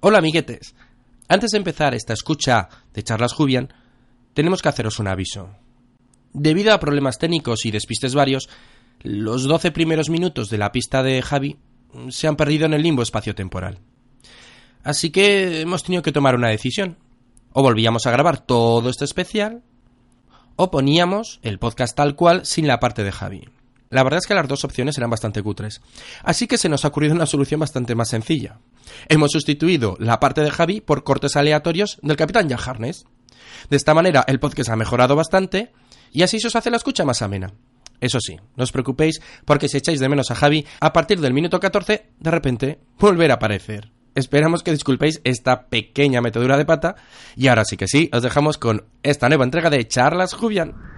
Hola amiguetes. Antes de empezar esta escucha de charlas Jubian, tenemos que haceros un aviso. Debido a problemas técnicos y despistes varios, los 12 primeros minutos de la pista de Javi se han perdido en el limbo espacio-temporal. Así que hemos tenido que tomar una decisión. O volvíamos a grabar todo este especial, o poníamos el podcast tal cual sin la parte de Javi. La verdad es que las dos opciones eran bastante cutres. Así que se nos ha ocurrido una solución bastante más sencilla. Hemos sustituido la parte de Javi por cortes aleatorios del Capitán Jack Harness. De esta manera el podcast ha mejorado bastante y así se os hace la escucha más amena. Eso sí, no os preocupéis porque si echáis de menos a Javi, a partir del minuto 14, de repente, volverá a aparecer. Esperamos que disculpéis esta pequeña metedura de pata y ahora sí que sí, os dejamos con esta nueva entrega de Charlas Jubian.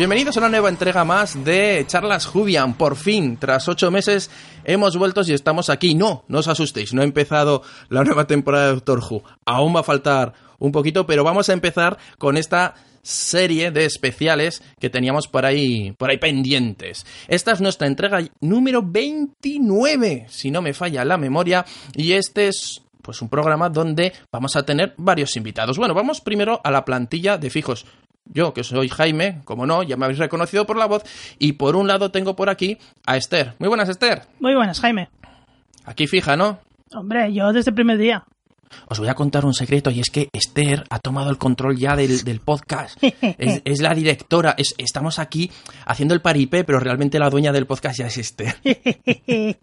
Bienvenidos a una nueva entrega más de Charlas Jubian. Por fin, tras ocho meses, hemos vuelto y estamos aquí. No, no os asustéis, no ha empezado la nueva temporada de Doctor Who. Aún va a faltar un poquito, pero vamos a empezar con esta serie de especiales que teníamos por ahí, por ahí pendientes. Esta es nuestra entrega número 29, si no me falla la memoria, y este es pues un programa donde vamos a tener varios invitados. Bueno, vamos primero a la plantilla de fijos. Yo, que soy Jaime, como no, ya me habéis reconocido por la voz. Y por un lado tengo por aquí a Esther. Muy buenas, Esther. Muy buenas, Jaime. Aquí fija, ¿no? Hombre, yo desde el primer día. Os voy a contar un secreto y es que Esther ha tomado el control ya del, podcast. Es, la directora. estamos aquí haciendo el paripé, pero realmente la dueña del podcast ya es Esther.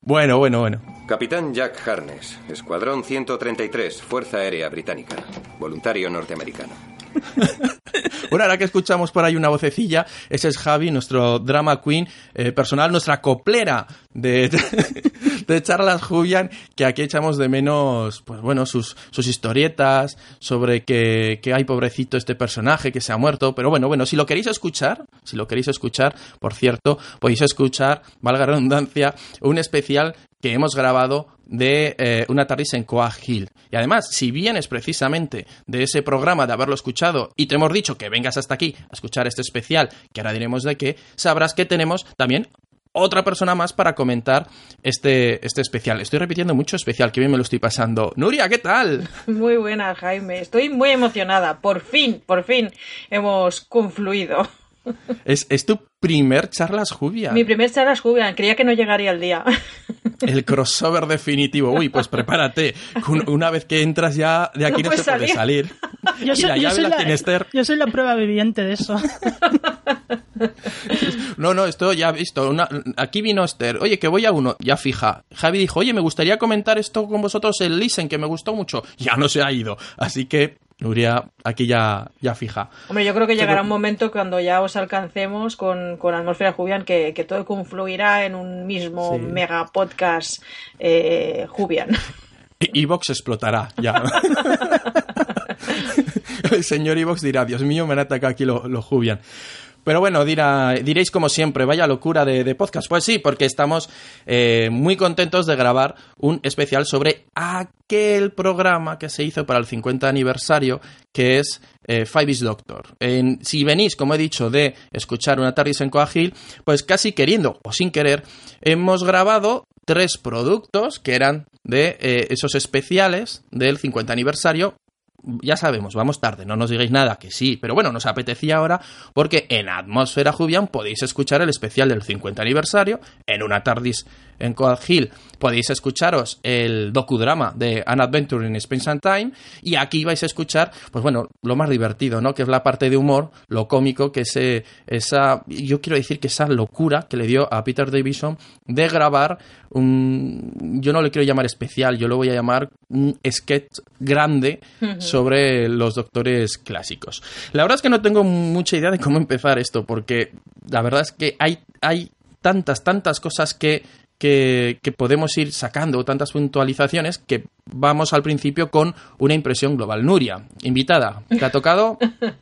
bueno, bueno, bueno. Capitán Jack Harness, Escuadrón 133, Fuerza Aérea Británica, voluntario norteamericano. bueno, ahora que escuchamos por ahí una vocecilla, ese es Javi, nuestro drama queen eh, personal, nuestra coplera de, de charlas Julian, que aquí echamos de menos, pues bueno, sus, sus historietas sobre que, que hay pobrecito este personaje que se ha muerto. Pero bueno, bueno, si lo queréis escuchar, si lo queréis escuchar, por cierto, podéis escuchar, valga redundancia, un especial que hemos grabado de eh, una tardis en Coag Hill. Y además, si vienes precisamente de ese programa, de haberlo escuchado, y te hemos dicho que vengas hasta aquí a escuchar este especial, que ahora diremos de qué, sabrás que tenemos también otra persona más para comentar este, este especial. Estoy repitiendo mucho especial, que bien me lo estoy pasando. Nuria, ¿qué tal? Muy buena, Jaime. Estoy muy emocionada. Por fin, por fin hemos confluido. Es, es tu primer charlas Jubian. Mi primer charlas Jubian. Creía que no llegaría el día. El crossover definitivo. Uy, pues prepárate. Una vez que entras ya de aquí no, se puede salir. Yo soy, la, yo soy la prueba viviente de eso. No, no, esto ya he visto. aquí vino Esther. Oye, que voy a uno. Ya fija. Javi dijo, oye, me gustaría comentar esto con vosotros el Listen, que me gustó mucho. Ya no se ha ido. Así que Nuria, aquí ya, ya fija. Hombre, yo creo que llegará un momento cuando ya os alcancemos con, con Atmósfera Jubian que, todo confluirá en un mismo mega podcast eh, Jubian. Evox explotará ya. El señor Evox dirá, Dios mío, me han atacado aquí los lo Jubian. Pero bueno, dirá, diréis como siempre, vaya locura de, podcast. Pues sí, porque estamos eh, muy contentos de grabar un especial sobre aquel programa que se hizo para el 50 aniversario, que es eh, Five is Doctor. si venís, como he dicho, de escuchar una tarde en Coagil, pues casi queriendo o sin querer, hemos grabado tres productos que eran de eh, esos especiales del 50 aniversario ya sabemos, vamos tarde, no nos digáis nada, que sí, pero bueno, nos apetecía ahora porque en Atmósfera Jubian podéis escuchar el especial del 50 aniversario, en una tardis en Coal Hill podéis escucharos el docudrama de An Adventure in Space and Time y aquí vais a escuchar, pues bueno, lo más divertido, ¿no? Que es la parte de humor, lo cómico, que es esa, yo quiero decir que esa locura que le dio a Peter Davison de grabar un, yo no le quiero llamar especial, yo lo voy a llamar un sketch grande sobre los doctores clásicos. La verdad es que no tengo mucha idea de cómo empezar esto, porque la verdad es que hay, hay tantas, tantas cosas que que, podemos ir sacando tantas puntualizaciones que vamos al principio con una impresión global. Nuria, invitada, ¿te ha tocado?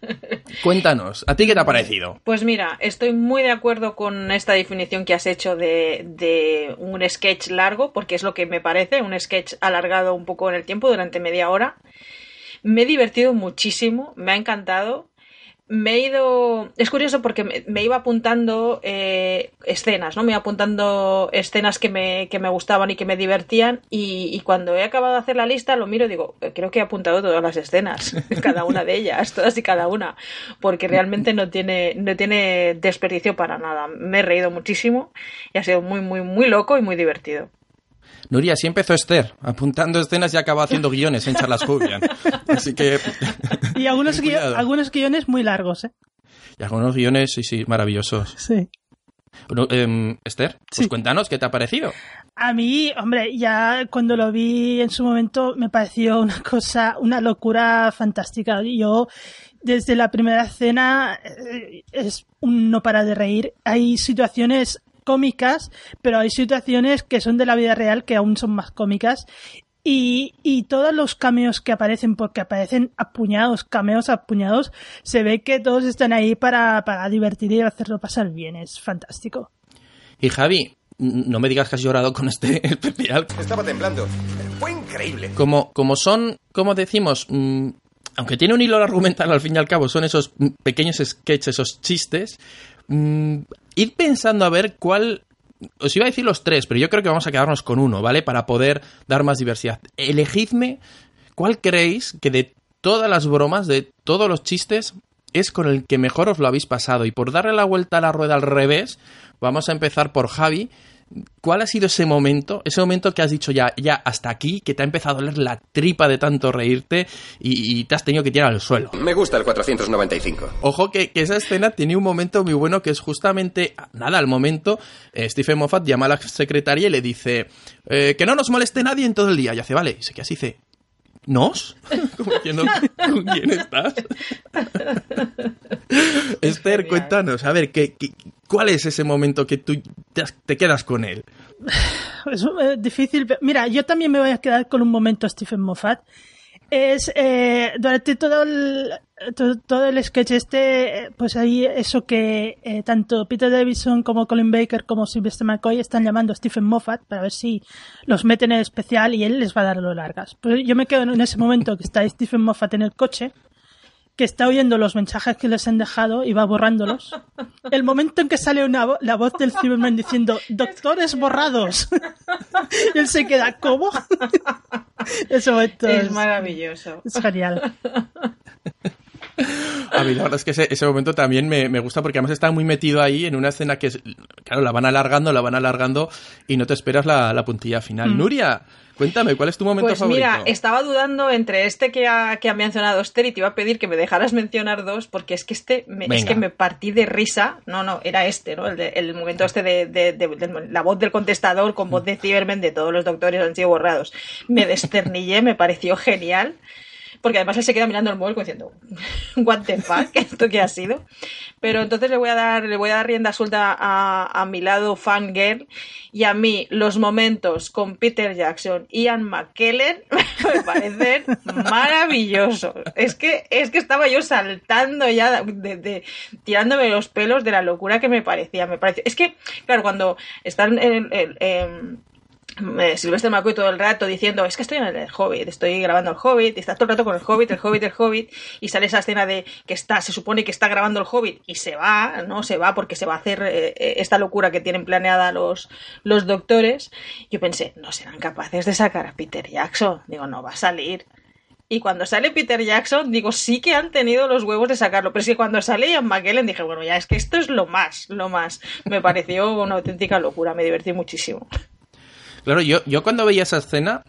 Cuéntanos, ¿a ti qué te ha parecido? Pues mira, estoy muy de acuerdo con esta definición que has hecho de, de un sketch largo, porque es lo que me parece, un sketch alargado un poco en el tiempo, durante media hora. Me he divertido muchísimo, me ha encantado me he ido. Es curioso porque me, iba apuntando eh, escenas, ¿no? Me iba apuntando escenas que me, que me gustaban y que me divertían. Y, cuando he acabado de hacer la lista, lo miro y digo, creo que he apuntado todas las escenas, cada una de ellas, todas y cada una. Porque realmente no tiene, no tiene desperdicio para nada. Me he reído muchísimo y ha sido muy, muy, muy loco y muy divertido. Nuria, así empezó Esther, apuntando escenas y acabó haciendo guiones en charlas Julian. Así que. Y algunos, algunos guiones muy largos, ¿eh? Y algunos guiones, sí, sí, maravillosos. Sí. Em, Esther, pues cuéntanos qué te ha parecido. A mí, hombre, ya cuando lo vi en su momento me pareció una cosa, una locura fantástica. Yo, desde la primera escena, eh, es un no para de reír. Hay situaciones cómicas, pero hay situaciones que son de la vida real que aún son más cómicas. Y, y, todos los cameos que aparecen, porque aparecen apuñados, cameos apuñados, se ve que todos están ahí para, para divertir y hacerlo pasar bien. Es fantástico. Y Javi, no me digas que has llorado con este especial. Estaba temblando. Fue increíble. Como, como son, como decimos, mm, aunque tiene un hilo argumental al fin y al cabo, son esos pequeños sketches, esos chistes, Mm, ir pensando a ver cuál os iba a decir los tres, pero yo creo que vamos a quedarnos con uno, ¿vale? Para poder dar más diversidad. Elegidme cuál creéis que de todas las bromas, de todos los chistes, es con el que mejor os lo habéis pasado. Y por darle la vuelta a la rueda al revés, vamos a empezar por Javi, ¿Cuál ha sido ese momento? Ese momento que has dicho ya, ya hasta aquí, que te ha empezado a doler la tripa de tanto reírte y, te has tenido que tirar al suelo. Me gusta el 495. Ojo que, esa escena tiene un momento muy bueno que es justamente, nada, al momento, eh, Stephen Moffat llama a la secretaria y le dice eh, que no nos moleste nadie en todo el día. Y hace, vale, y se queda así, dice, ¿Nos? ¿con quién estás? Esther, cuéntanos, a ver, ¿qué, cuál es ese momento que tú te, quedas con él? Es eh, difícil. Mira, yo también me voy a quedar con un momento Stephen Moffat. Es eh, durante todo el, todo, el sketch este, pues ahí eso que eh, tanto Peter Davidson como Colin Baker como Sylvester McCoy están llamando a Stephen Moffat para ver si los meten en el especial y él les va a dar lo largas. Pues yo me quedo en ese momento que está Stephen Moffat en el coche que está oyendo los mensajes que les han dejado y va borrándolos. El momento en que sale una la voz del Cyberman diciendo doctores borrados. y él se queda, ¿cómo? Eso es, maravilloso. Es genial. A mí la verdad es que ese, momento también me, gusta porque además está muy metido ahí en una escena que, claro, la van alargando, la van alargando y no te esperas la, puntilla final. Mm. Nuria, cuéntame, ¿cuál es tu momento pues favorito? Mira, estaba dudando entre este que ha, que ha mencionado Esther y te iba a pedir que me dejaras mencionar dos porque es que este me, es que me partí de risa. No, no, era este, ¿no? El, momento este de, la voz del contestador con voz de Cyberman de todos los doctores han sido borrados. Me desternillé, me pareció genial porque además él se queda mirando el móvil diciendo, what the fuck, ¿esto qué ha sido? Pero entonces le voy a dar, le voy a dar rienda suelta a, mi lado fangirl y a mí los momentos con Peter Jackson y Ian McKellen me parecen maravillosos. Es que, es que estaba yo saltando ya, tirándome los pelos de la locura que me parecía. Me pareció, es que, claro, cuando están en, en Silvestre McCoy todo el rato diciendo, es que estoy en el Hobbit, estoy grabando el Hobbit, y está todo el rato con el Hobbit, el Hobbit, el Hobbit, y sale esa escena de que está, se supone que está grabando el Hobbit, y se va, ¿no? Se va porque se va a hacer eh, eh, esta locura que tienen planeada los, los doctores. Yo pensé, no serán capaces de sacar a Peter Jackson. Digo, no va a salir. Y cuando sale Peter Jackson, digo, sí que han tenido los huevos de sacarlo. Pero es que cuando sale Ian McKellen dije, bueno, ya es que esto es lo más, lo más. Me pareció una auténtica locura, me divertí muchísimo. Claro, yo, yo cuando veía esa escena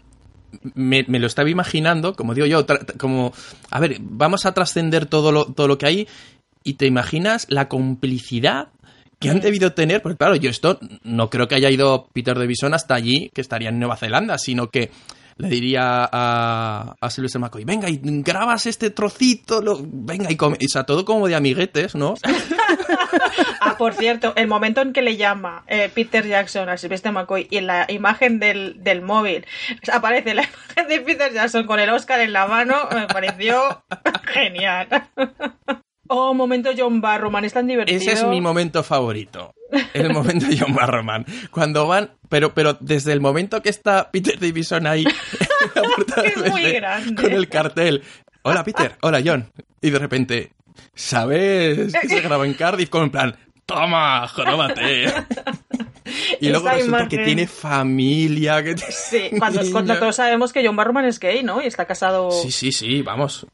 me, lo estaba imaginando, como digo yo, como, a ver, vamos a trascender todo lo, todo lo que hay y te imaginas la complicidad que han debido tener, porque claro, yo esto no creo que haya ido Peter Davison hasta allí, que estaría en Nueva Zelanda, sino que le diría a, a Sylvester venga, y grabas este trocito, lo, venga, y, come, o todo como de amiguetes, ¿no? ah, por cierto, el momento en que le llama eh, Peter Jackson a Sylvester McCoy y en la imagen del, del móvil aparece la imagen de Peter Jackson con el Oscar en la mano, me pareció genial. Oh, momento John Barrowman, es tan divertido. Ese es mi momento favorito. El momento John Barrowman. Cuando van, pero, pero desde el momento que está Peter Davison ahí es muy grande. con el cartel. Hola Peter, hola John. Y de repente, ¿sabes que se grabó en Cardiff? Como en plan, toma, joróbate. Y luego resulta que tiene familia. Que Sí, cuando, cuando, todos sabemos que John Barrowman es gay, ¿no? Y está casado. Sí, sí, sí, vamos.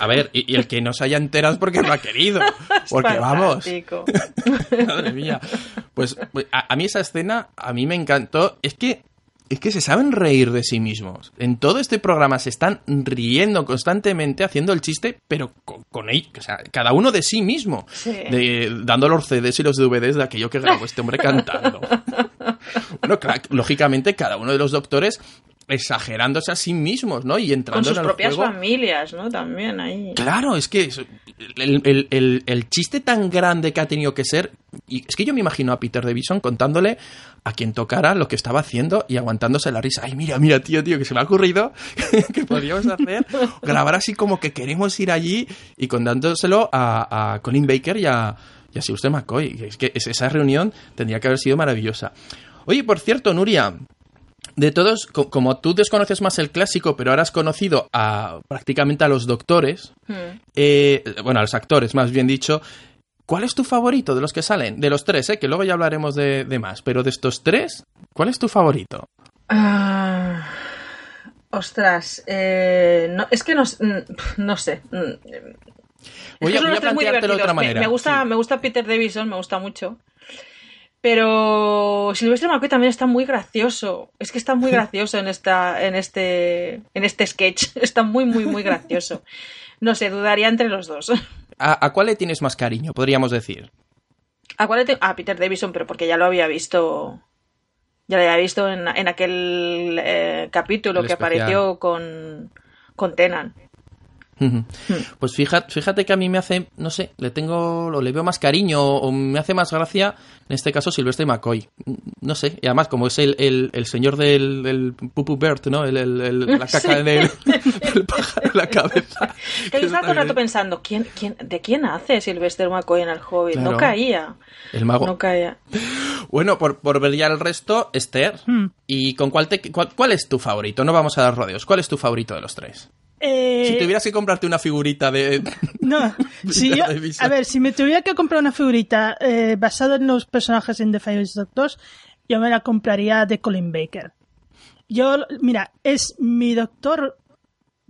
A ver, y, el que no se haya enterado es porque lo ha querido. Porque vamos. Madre mía. Pues, pues a, a, mí esa escena, a mí me encantó. Es que es que se saben reír de sí mismos. En todo este programa se están riendo constantemente, haciendo el chiste, pero con, con ellos, o sea, cada uno de sí mismo, sí. de, dando los CDs y los DVDs de aquello que grabó este hombre cantando. bueno, claro, lógicamente cada uno de los doctores exagerándose a sí mismos, ¿no? Y entrando Con sus en propias juego. familias, ¿no? También ahí. Claro, es que el, el, el, el, chiste tan grande que ha tenido que ser. Y es que yo me imagino a Peter Davison contándole a quien tocara lo que estaba haciendo y aguantándose la risa. Ay, mira, mira, tío, tío, que se me ha ocurrido que podríamos hacer. grabar así como que queremos ir allí y contándoselo a, a Colin Baker y a, y a Sylvester McCoy. Es que esa reunión tendría que haber sido maravillosa. Oye, por cierto, Nuria, de todos, co como tú desconoces más el clásico, pero ahora has conocido a prácticamente a los doctores, Hmm. eh, bueno, a los actores, más bien dicho, ¿cuál es tu favorito de los que salen? De los tres, ¿eh? que luego ya hablaremos de, de más, pero de estos tres, ¿cuál es tu favorito? Ah, ostras, eh, no, es que no, no sé. Voy a, son voy a planteártelo de otra Me, manera. me gusta, sí. me gusta Peter Davison, me gusta mucho. Pero Silvestre McCoy también está muy gracioso. Es que está muy gracioso en esta, en este, en este sketch. Está muy, muy, muy gracioso. No sé, dudaría entre los dos. ¿A, a cuál le tienes más cariño, podríamos decir? ¿A cuál le tengo? A Peter Davison, pero porque ya lo había visto. Ya lo había visto en, en aquel eh, capítulo El que especial. apareció con, con Tenan. Ujú. Pues fíjate, fíjate que a mí me hace, no sé, le tengo, o le veo más cariño o me hace más gracia, en este caso Silvestre McCoy. No sé, y además como es el, el, el señor del, del Pupu Bird, ¿no? El, la caca Sí. del, del pájaro en la cabeza. Que yo estaba todo el rato pensando, ¿quién, quién, ¿de quién hace Sylvester McCoy en el Hobbit? No caía. El mago. No caía. Bueno, por, por ver ya el resto, Esther, Hmm. ¿y con cuál, te, cuál, cuál es tu favorito? No vamos a dar rodeos. ¿Cuál es tu favorito de los tres? Eh, Si tuvieras que comprarte una figurita de... No, si yo- a ver, si me tuviera que comprar una figurita eh, basada en los personajes en The Five Doctors, yo me la compraría de Colin Baker. Yo, mira, es mi doctor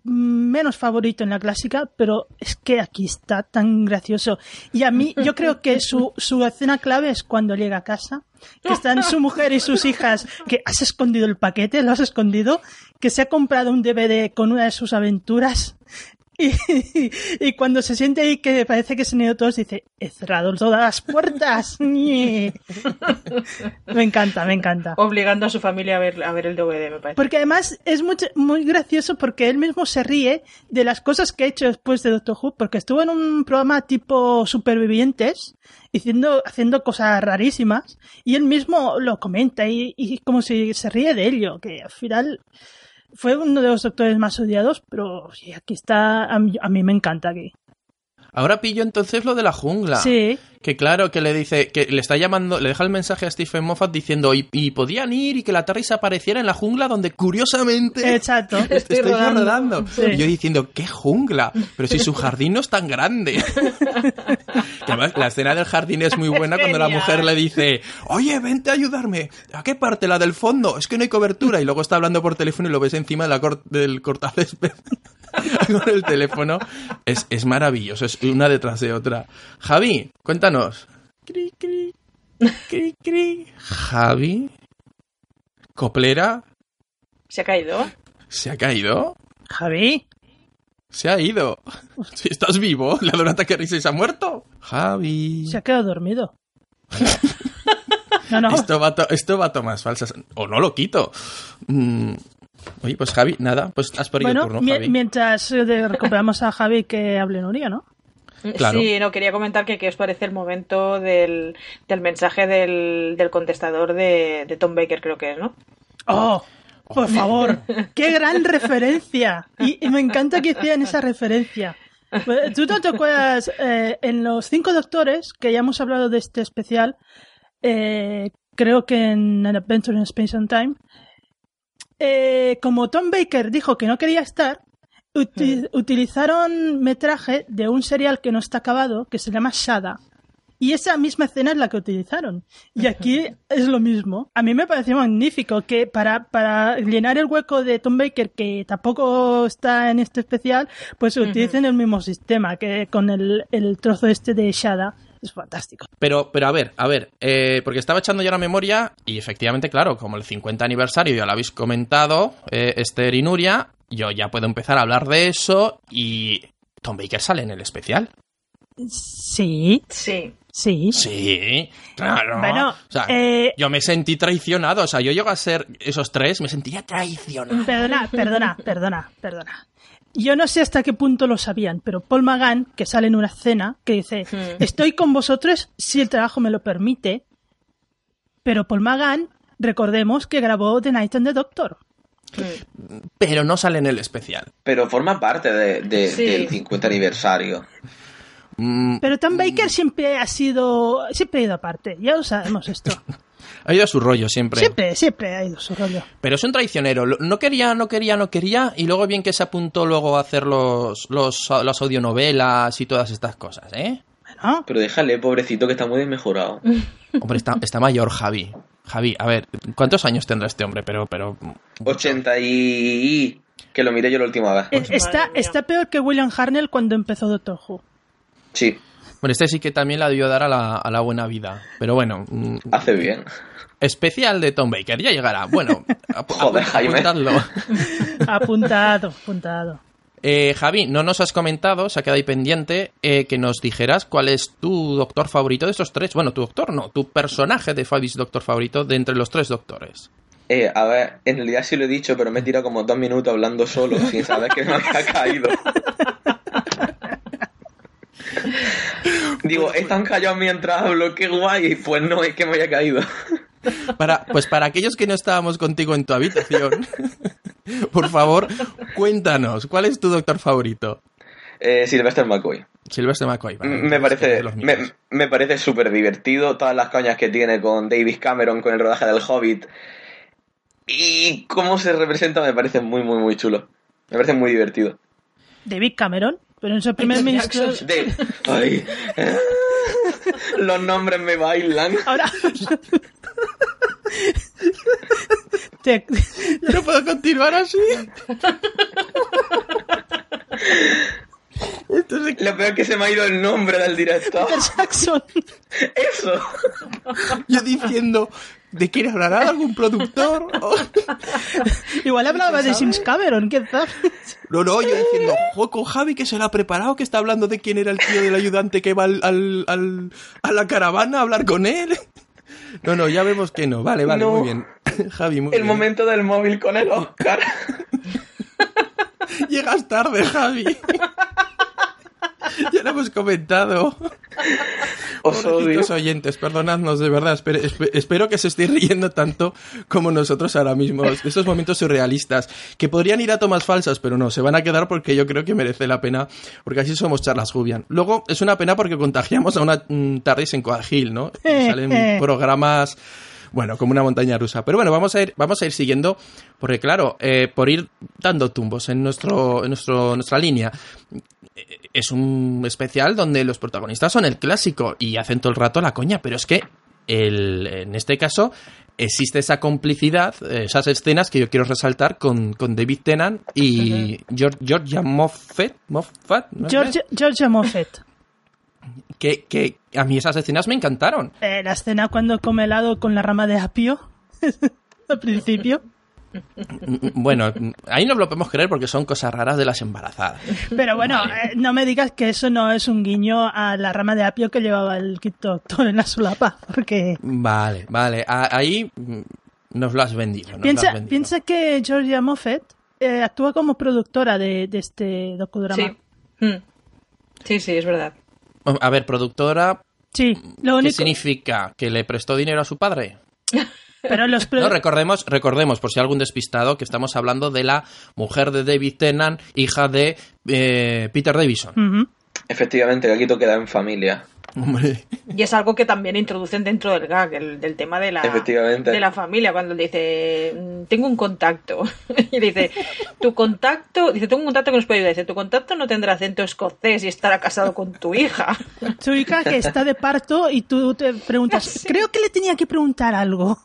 menos favorito en la clásica, pero es que aquí está tan gracioso. Y a mí, yo creo que su, su escena clave es cuando llega a casa, que están su mujer y sus hijas, que has escondido el paquete, lo has escondido, que se ha comprado un DVD con una de sus aventuras. Y, y cuando se siente ahí que parece que se han ido todos, dice, he cerrado todas las puertas. me encanta, me encanta. Obligando a su familia a ver, a ver el DVD, me parece. Porque además es muy, muy gracioso porque él mismo se ríe de las cosas que ha hecho después de Doctor Who, porque estuvo en un programa tipo Supervivientes, haciendo, haciendo cosas rarísimas, y él mismo lo comenta y, y como si se ríe de ello, que al final fue uno de los doctores más odiados, pero aquí está, a mí, a mí me encanta aquí. Ahora pillo entonces lo de la jungla. Sí, Que claro, que le dice, que le está llamando, le deja el mensaje a Stephen Moffat diciendo, y, y podían ir y que la Terry se apareciera en la jungla donde curiosamente exacto. Estoy rodando. rodando. Sí. Y yo diciendo, ¿qué jungla? Pero si su jardín no es tan grande. Que además, la escena del jardín es muy buena cuando la mujer le dice, oye, vente a ayudarme. ¿A qué parte? La del fondo. Es que no hay cobertura. Y luego está hablando por teléfono y lo ves encima de la cor- del cortacésped. Con el teléfono. Es, es maravilloso. Es una detrás de otra. Javi, cuéntanos. Cri, cri, cri, cri. Javi. Coplera. ¿Se ha caído? ¿Se ha caído? Javi, Se ha ido. Si estás vivo, la Donata que se ha muerto. Javi. se ha quedado dormido. No, no. Esto va, to- esto va a tomas falsas. O no lo quito. Mm, Oye, pues Javi, nada, pues has perdido bueno, el turno, Javi. mientras eh, recuperamos a Javi que hable Nuria, ¿no? Claro. Sí, no, quería comentar que qué os parece el momento del, del mensaje del, del contestador de, de Tom Baker, creo que es, ¿no? ¡Oh! Por favor, qué gran referencia. Y, y me encanta que hicieran esa referencia. ¿Tú no te acuerdas eh, en los cinco doctores, que ya hemos hablado de este especial, eh, creo que en An Adventure in Space and Time, eh, como Tom Baker dijo que no quería estar, uti- utilizaron metraje de un serial que no está acabado, que se llama Shada. Y esa misma escena es la que utilizaron. Y aquí es lo mismo. A mí me pareció magnífico que para, para llenar el hueco de Tom Baker, que tampoco está en este especial, pues utilicen el mismo sistema que con el, el trozo este de Shada. Es fantástico. Pero, pero a ver, a ver, eh, porque estaba echando ya la memoria y efectivamente, claro, como el 50 aniversario ya lo habéis comentado, eh, Esther y Nuria, yo ya puedo empezar a hablar de eso y Tom Baker sale en el especial. Sí, Sí. sí. Sí, claro. Bueno, o sea, eh, yo me sentí traicionado, o sea, yo llego a ser esos tres, me sentiría traicionado. Perdona, perdona, perdona, perdona. Yo no sé hasta qué punto lo sabían, pero Paul Magan, que sale en una escena, que dice, estoy con vosotros si el trabajo me lo permite, pero Paul Magan, recordemos que grabó The Night and the Doctor. Pero no sale en el especial. Pero forma parte de- de- Sí. del 50 aniversario. Mm, Pero Tom Baker siempre ha sido, siempre ha ido aparte, ya lo sabemos esto. ha ido a su rollo siempre. Siempre, siempre ha ido su rollo. Pero es un traicionero. No quería, no quería, no quería. Y luego bien que se apuntó luego a hacer los, los, las audionovelas y todas estas cosas, ¿eh? Bueno, Pero déjale, pobrecito, que está muy desmejorado. Hombre, está, está mayor Javi. Javi, a ver, ¿cuántos años tendrá este hombre? Pero, pero... 80 y... Que lo miré yo la última vez. es- está, está peor que William Harnell cuando empezó Doctor Who. Sí, Bueno, este sí que también la debió dar a la, a la buena vida. Pero bueno, mm, hace bien. especial de Tom Baker, ya llegará. Bueno, ap- Joder, Jaime. apuntadlo. Apuntado, apuntado. Eh, Javi, no nos has comentado, se ha quedado ahí pendiente, eh, que nos dijeras cuál es tu doctor favorito de estos tres. Bueno, tu doctor no, tu personaje de Fabis doctor favorito de entre los tres doctores. Eh, a ver, en realidad sí lo he dicho, pero me he tirado como dos minutos hablando solo, sin saber que me había caído. Digo, están callados mientras hablo, qué guay. Pues no, es que me había caído. Para, pues para aquellos que no estábamos contigo en tu habitación, por favor, cuéntanos, ¿cuál es tu doctor favorito? Eh, Sylvester McCoy. Sylvester McCoy. vale, me parece me, me parece súper divertido todas las coñas que tiene con David Cameron con el rodaje del Hobbit y cómo se representa me parece muy muy muy chulo me parece muy divertido David Cameron, pero en su primer ministro. Ay, los nombres me bailan Ahora. Te- Yo no puedo continuar así. Entonces, lo peor es que se me ha ido el nombre del director Peter Jackson. eso yo diciendo, ¿de quién hablará algún productor? Igual hablaba de James Cameron, ¿qué tal? No, no, yo diciendo, jo, con Javi que se lo ha preparado, que está hablando de quién era el tío del ayudante que va al, al- al- a la caravana a hablar con él. No, no, ya vemos que no. Vale, vale, No. muy bien. Javi, muy el bien. momento del móvil con el Oscar Llegas tarde, Javi. ya lo hemos comentado. os odio oyentes, perdonadnos, de verdad. Espero, espe- espero que se estéis riendo tanto como nosotros ahora mismo. Estos momentos surrealistas, que podrían ir a tomas falsas, pero no, se van a quedar porque yo creo que merece la pena, porque así somos charlas Jubian. Luego, es una pena porque contagiamos a una mm, tardis en Coagil, ¿no? Y Salen programas bueno, como una montaña rusa. Pero bueno, vamos a ir, vamos a ir siguiendo, porque claro, eh, por ir dando tumbos en nuestro, en nuestro, nuestra línea. Es un especial donde los protagonistas son el clásico y hacen todo el rato la coña, pero es que el, en este caso existe esa complicidad, esas escenas que yo quiero resaltar con, con David Tennant y George, Georgia Moffat, Moffat. George, Georgia Moffat. que, que a mí esas escenas me encantaron. Eh, la escena cuando come helado con la rama de apio. Al principio. Bueno, ahí no lo podemos creer porque son cosas raras de las embarazadas. Pero bueno, eh, no me digas que eso no es un guiño a la rama de apio que llevaba el quinto doctor en la solapa. Porque Vale, vale. A- Ahí nos lo has vendido. piensa, piensa que Georgia Moffett eh, actúa como productora de, este docudrama. Sí. Mm. sí, sí, es verdad. A ver, productora. Sí, lo único... ¿Qué significa? ¿Que le prestó dinero a su padre? Pero los no, recordemos, recordemos, por si hay algún despistado, que estamos hablando de la mujer de David Tennant, hija de eh, Peter Davison. Efectivamente, que aquí todo queda en familia. Y es algo que también introducen dentro del gag, el, del tema de la, de la familia, cuando dice, mm, tengo un contacto. y dice, tu contacto, dice, tengo un contacto que nos puede ayudar. Dice, tu contacto no tendrá acento escocés y estará casado con tu hija. tu hija que está de parto y tú te preguntas, creo que le tenía que preguntar algo.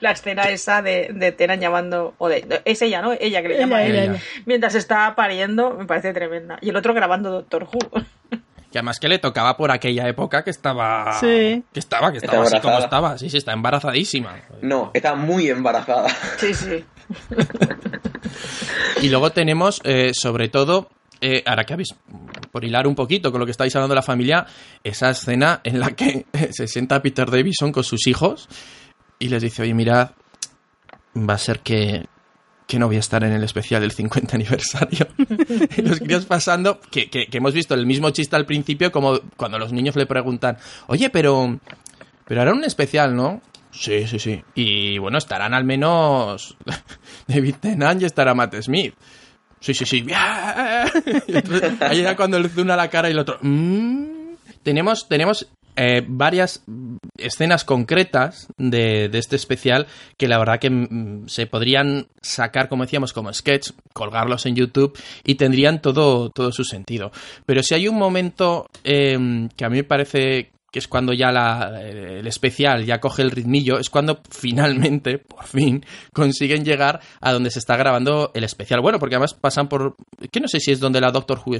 la escena esa de, de llamando, o de, es ella, ¿no? Ella que le llama ella, mientras está pariendo, me parece tremenda. Y el otro grabando Doctor Who. Que además que le tocaba por aquella época que estaba. Que estaba, que estaba así como estaba. Sí, sí, está embarazadísima. No, está muy embarazada. Sí, sí. y luego tenemos, eh, sobre todo, eh, ahora que habéis, por hilar un poquito con lo que estáis hablando de la familia, esa escena en la que se sienta Peter Davison con sus hijos y les dice, oye, mirad, va a ser que, que no voy a estar en el especial del 50 aniversario. y los críos pasando, que, hemos visto el mismo chiste al principio, como cuando los niños le preguntan, oye, pero, pero hará un especial, ¿no? Sí, sí, sí. Y bueno, estarán al menos David Tennant y estará Matt Smith. Sí, sí, sí. ahí era cuando le una la cara y el otro. Mm". Tenemos, tenemos eh, varias escenas concretas de, este especial que la verdad que mm, se podrían sacar, como decíamos, como sketch, colgarlos en YouTube y tendrían todo, todo su sentido. Pero si hay un momento em, que a mí me parece que es cuando ya la, el especial ya coge el ritmillo, es cuando finalmente, por fin, consiguen llegar a donde se está grabando el especial. Bueno, porque además pasan por, que no sé si es donde la Doctor Who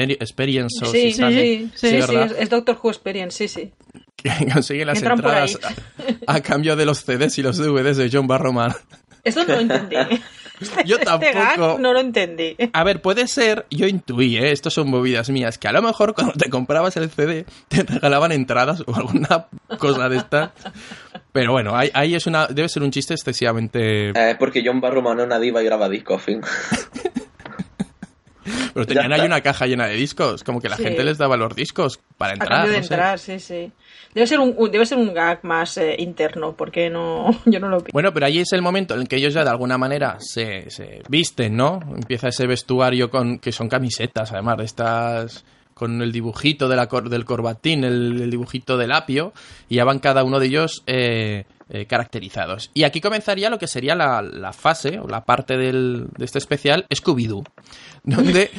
Experience o sí, si sí, sí, sí, sí, es Doctor Who Experience, sí, sí. consiguen las entradas a, cambio de los CDs y los DVDs de John Barrowman. Eso no lo entendí. yo este tampoco. no lo entendí. A ver, puede ser, yo intuí, ¿eh? esto son movidas mías, que a lo mejor cuando te comprabas el CD te regalaban entradas o alguna cosa de estas. Pero bueno, ahí, es una, debe ser un chiste excesivamente. Eh, porque John Barrowman es una diva y graba discos, fin. Pero tenían ahí una caja llena de discos, como que la gente les daba los discos para entrar. de entrar, sí, sí. Debe ser un, debe ser un gag más eh, interno, porque no, yo no lo pienso. Bueno, pero ahí es el momento en que ellos ya de alguna manera se, se visten, ¿no? Empieza ese vestuario con que son camisetas, además de estas con el dibujito de la del corbatín, el, dibujito del apio, y ya van cada uno de ellos eh, eh, caracterizados. Y aquí comenzaría lo que sería la, fase o la parte del, de este especial Scooby-Doo, donde,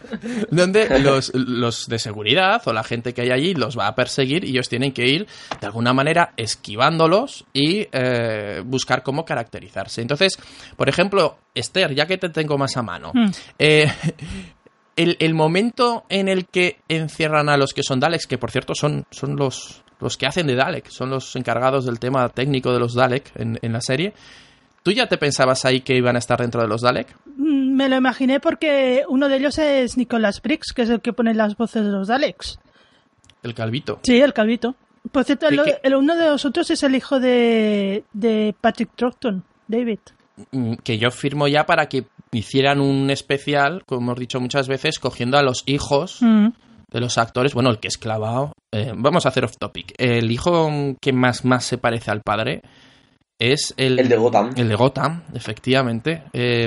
donde los, los, de seguridad o la gente que hay allí los va a perseguir y ellos tienen que ir de alguna manera esquivándolos y eh, buscar cómo caracterizarse. Entonces, por ejemplo, Esther, ya que te tengo más a mano, hmm el, momento en el que encierran a los que son Daleks, que por cierto son, son los, los que hacen de Dalek, son los encargados del tema técnico de los Dalek en, la serie. ¿Tú ya te pensabas ahí que iban a estar dentro de los Dalek? Mm, me lo imaginé porque uno de ellos es Nicholas Briggs, que es el que pone las voces de los Daleks. El calvito. Sí, el calvito. Por cierto, el, uno de los otros es el hijo de, de Patrick Troughton, David. Mm, que yo firmo ya para que hicieran un especial, como hemos dicho muchas veces, cogiendo a los hijos mm. de los actores. Bueno, el que es clavado. Eh, vamos a hacer off topic. El hijo que más, más se parece al padre es el, el de Gotham. El de Gotham, efectivamente. Eh,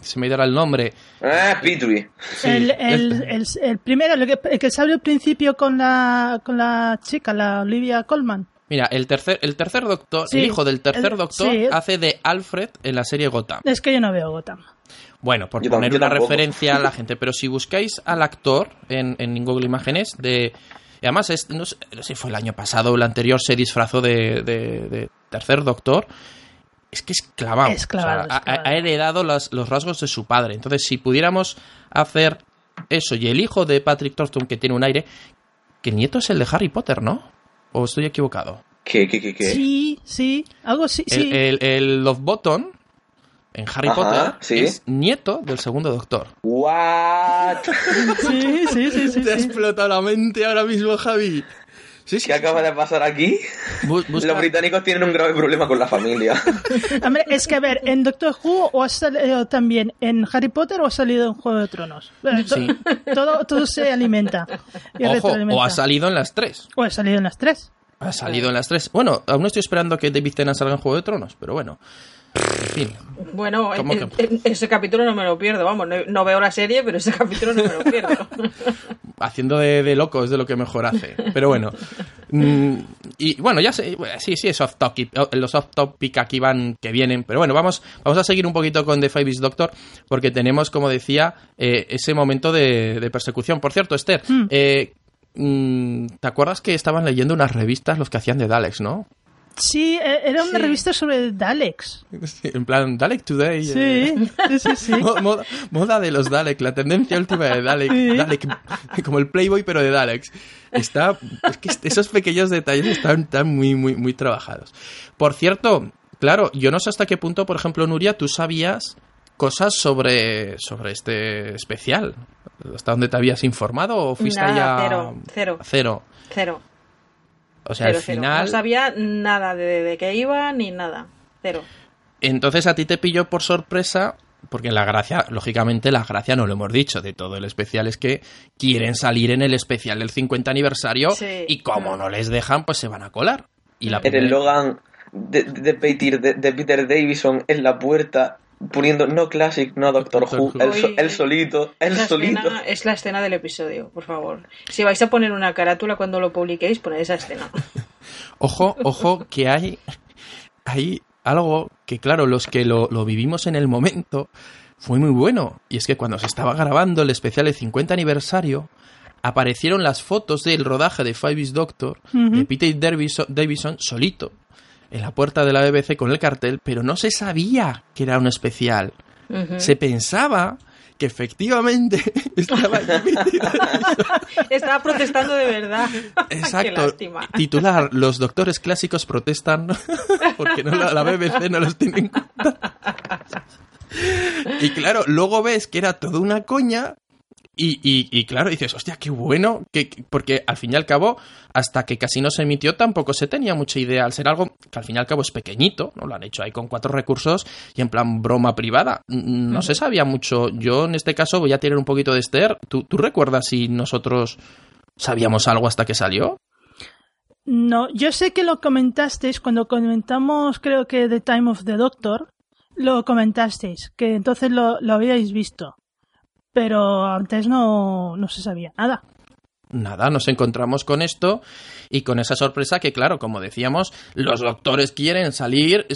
se me dará el nombre. Ah, Petrie. el, el, el, primero, el que, el que salió al principio con la, con la chica, la Olivia Colman. Mira, el tercer, el tercer doctor, el hijo del tercer doctor, hace de Alfred en la serie Gotham. Es que yo no veo Gotham. Bueno, por poner una referencia a la gente, pero si buscáis al actor en, en Google Imágenes de... Y además, es, no, sé, si fue el año pasado o el anterior, se disfrazó de, tercer doctor. Es que es clavado. Es clavado, Ha, heredado los, los rasgos de su padre. Entonces, si pudiéramos hacer eso y el hijo de Patrick Thornton, que tiene un aire, que nieto es el de Harry Potter, ¿no? ¿O estoy equivocado? ¿Qué, qué, qué, qué? Sí, sí, algo así. El, sí. el, Love Button en Harry Potter es nieto del segundo doctor. ¿What? sí, sí, sí, sí. Te ha explotado la mente ahora mismo, Javi. Sí, ¿Qué acaba de pasar aquí? Los británicos tienen un grave problema con la familia. Hombre, es que a ver, ¿en Doctor Who o ha salido también en Harry Potter o ha salido en Juego de Tronos? Sí. Todo, todo se alimenta. Ojo, o ha salido en las tres. O ha salido en las tres. Ha salido en las tres. Bueno, aún estoy esperando que David Tennant salga en Juego de Tronos, pero bueno. Bueno, ese capítulo no me lo pierdo, vamos, no, veo la serie, pero ese capítulo no me lo pierdo. Haciendo de, loco es de lo que mejor hace, pero bueno. Mm, y bueno, ya sé, sí, sí, es off topic, los off topic aquí van que vienen, pero bueno, vamos, vamos a seguir un poquito con The Five is Doctor, porque tenemos, como decía, eh, ese momento de, persecución. Por cierto, Esther, hmm. eh, mm, ¿te acuerdas que estaban leyendo unas revistas los que hacían de Daleks, no? Sí, e, era una revista sobre Daleks. en plan, Dalek Today. Sí, eh. sí, sí. Moda, de los Daleks, la tendencia última de Dalek, Dalek. Como el Playboy, pero de Daleks. Está, es que esos pequeños detalles están, están muy, muy, muy trabajados. Por cierto, claro, yo no sé hasta qué punto, por ejemplo, Nuria, tú sabías cosas sobre, sobre este especial. ¿Hasta dónde te habías informado o fuiste ya cero, cero. Cero. Cero. O sea, al final. No sabía nada de, de qué iba ni nada. Cero. Entonces a ti te pilló por sorpresa porque la gracia, lógicamente la gracia no lo hemos dicho de todo el especial es que quieren salir en el especial del 50 aniversario y como no les dejan pues se van a colar. Y la el Logan de, de, Peter, de, Peter Davison en la puerta poniendo no Classic, no Doctor, Who, el, solito, el solito. es la escena del episodio, por favor. Si vais a poner una carátula cuando lo publiquéis, poned esa escena. ojo, ojo, que hay, hay algo que, claro, los que lo, vivimos en el momento, fue muy bueno. Y es que cuando se estaba grabando el especial de 50 aniversario, aparecieron las fotos del rodaje de Five is Doctor de Peter Davison solito en la puerta de la BBC con el cartel, pero no se sabía que era un especial. Se pensaba que efectivamente estaba Estaba protestando de verdad. Exacto. Titular, los doctores clásicos protestan porque no, la, BBC no los tiene en cuenta. Y claro, luego ves que era toda una coña y, y, claro, dices, hostia, qué bueno, que, porque al fin y al cabo, hasta que casi no se emitió, tampoco se tenía mucha idea, al ser algo que al fin y al cabo es pequeñito, ¿no? Lo han hecho ahí con cuatro recursos y en plan broma privada. No se sabía mucho. Yo en este caso voy a tirar un poquito de Esther. ¿Tú, ¿Tú recuerdas si nosotros sabíamos algo hasta que salió? No, yo sé que lo comentasteis cuando comentamos, creo que The Time of the Doctor, lo comentasteis, que entonces lo, lo habíais visto pero antes no, no se sabía nada. Nada, nos encontramos con esto y con esa sorpresa que, claro, como decíamos, los doctores quieren salir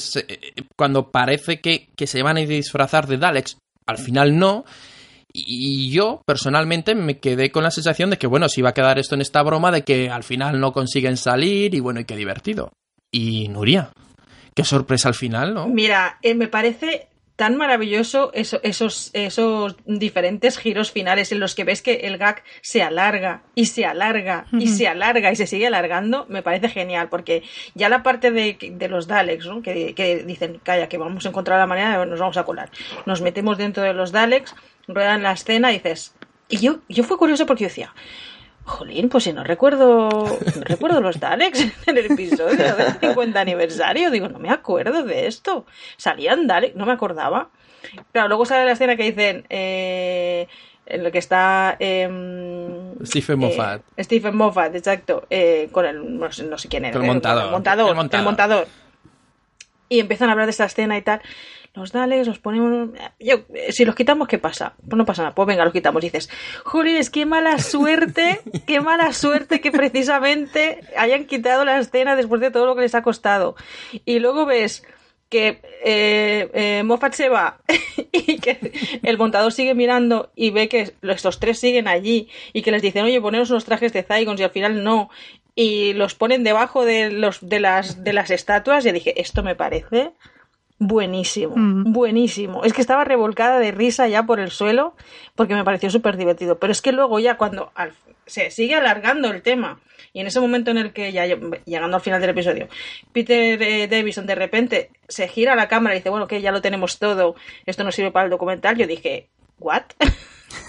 cuando parece que, que se van a disfrazar de Daleks. Al final no. Y yo, personalmente, me quedé con la sensación de que, bueno, si va a quedar esto en esta broma de que al final no consiguen salir y bueno, y qué divertido. Y Nuria, qué sorpresa al final, ¿no? Mira, eh, me parece tan maravilloso esos, esos diferentes giros finales en los que ves que el gag se alarga y se alarga y se alarga y se sigue alargando, me parece genial, porque ya la parte de, de los Daleks, ¿no? que, que, dicen, calla, que vamos a encontrar la manera de nos vamos a colar. Nos metemos dentro de los Daleks, ruedan la escena y dices... Y yo, yo fue curioso porque yo decía, Jolín, pues si no recuerdo, no recuerdo los Daleks en el episodio del 50 aniversario. Digo, no me acuerdo de esto. Salían Daleks, no me acordaba. Claro, luego sale la escena que dicen, eh, en lo que está em, Stephen Moffat. Eh, Stephen Moffat, exacto, eh, con el, no sé, quién era. El montador. El montador. El montador. Y empiezan a hablar de esta escena y tal los Daleks, los ponemos. Yo, si los quitamos, ¿qué pasa? Pues no pasa nada. Pues venga, los quitamos. Y dices, Jolines, qué mala suerte, qué mala suerte que precisamente hayan quitado la escena después de todo lo que les ha costado. Y luego ves que eh, eh, Moffat se va y que el montador sigue mirando y ve que estos tres siguen allí y que les dicen, oye, poneros unos trajes de Zygons y al final no. Y los ponen debajo de, los, de, las, de las estatuas y dije, esto me parece buenísimo, mm. buenísimo. Es que estaba revolcada de risa ya por el suelo porque me pareció súper divertido. Pero es que luego ya cuando se sigue alargando el tema y en ese momento en el que ya llegando al final del episodio, Peter eh, Davison de repente se gira a la cámara y dice, bueno, que ya lo tenemos todo, esto no sirve para el documental, yo dije, ¿what?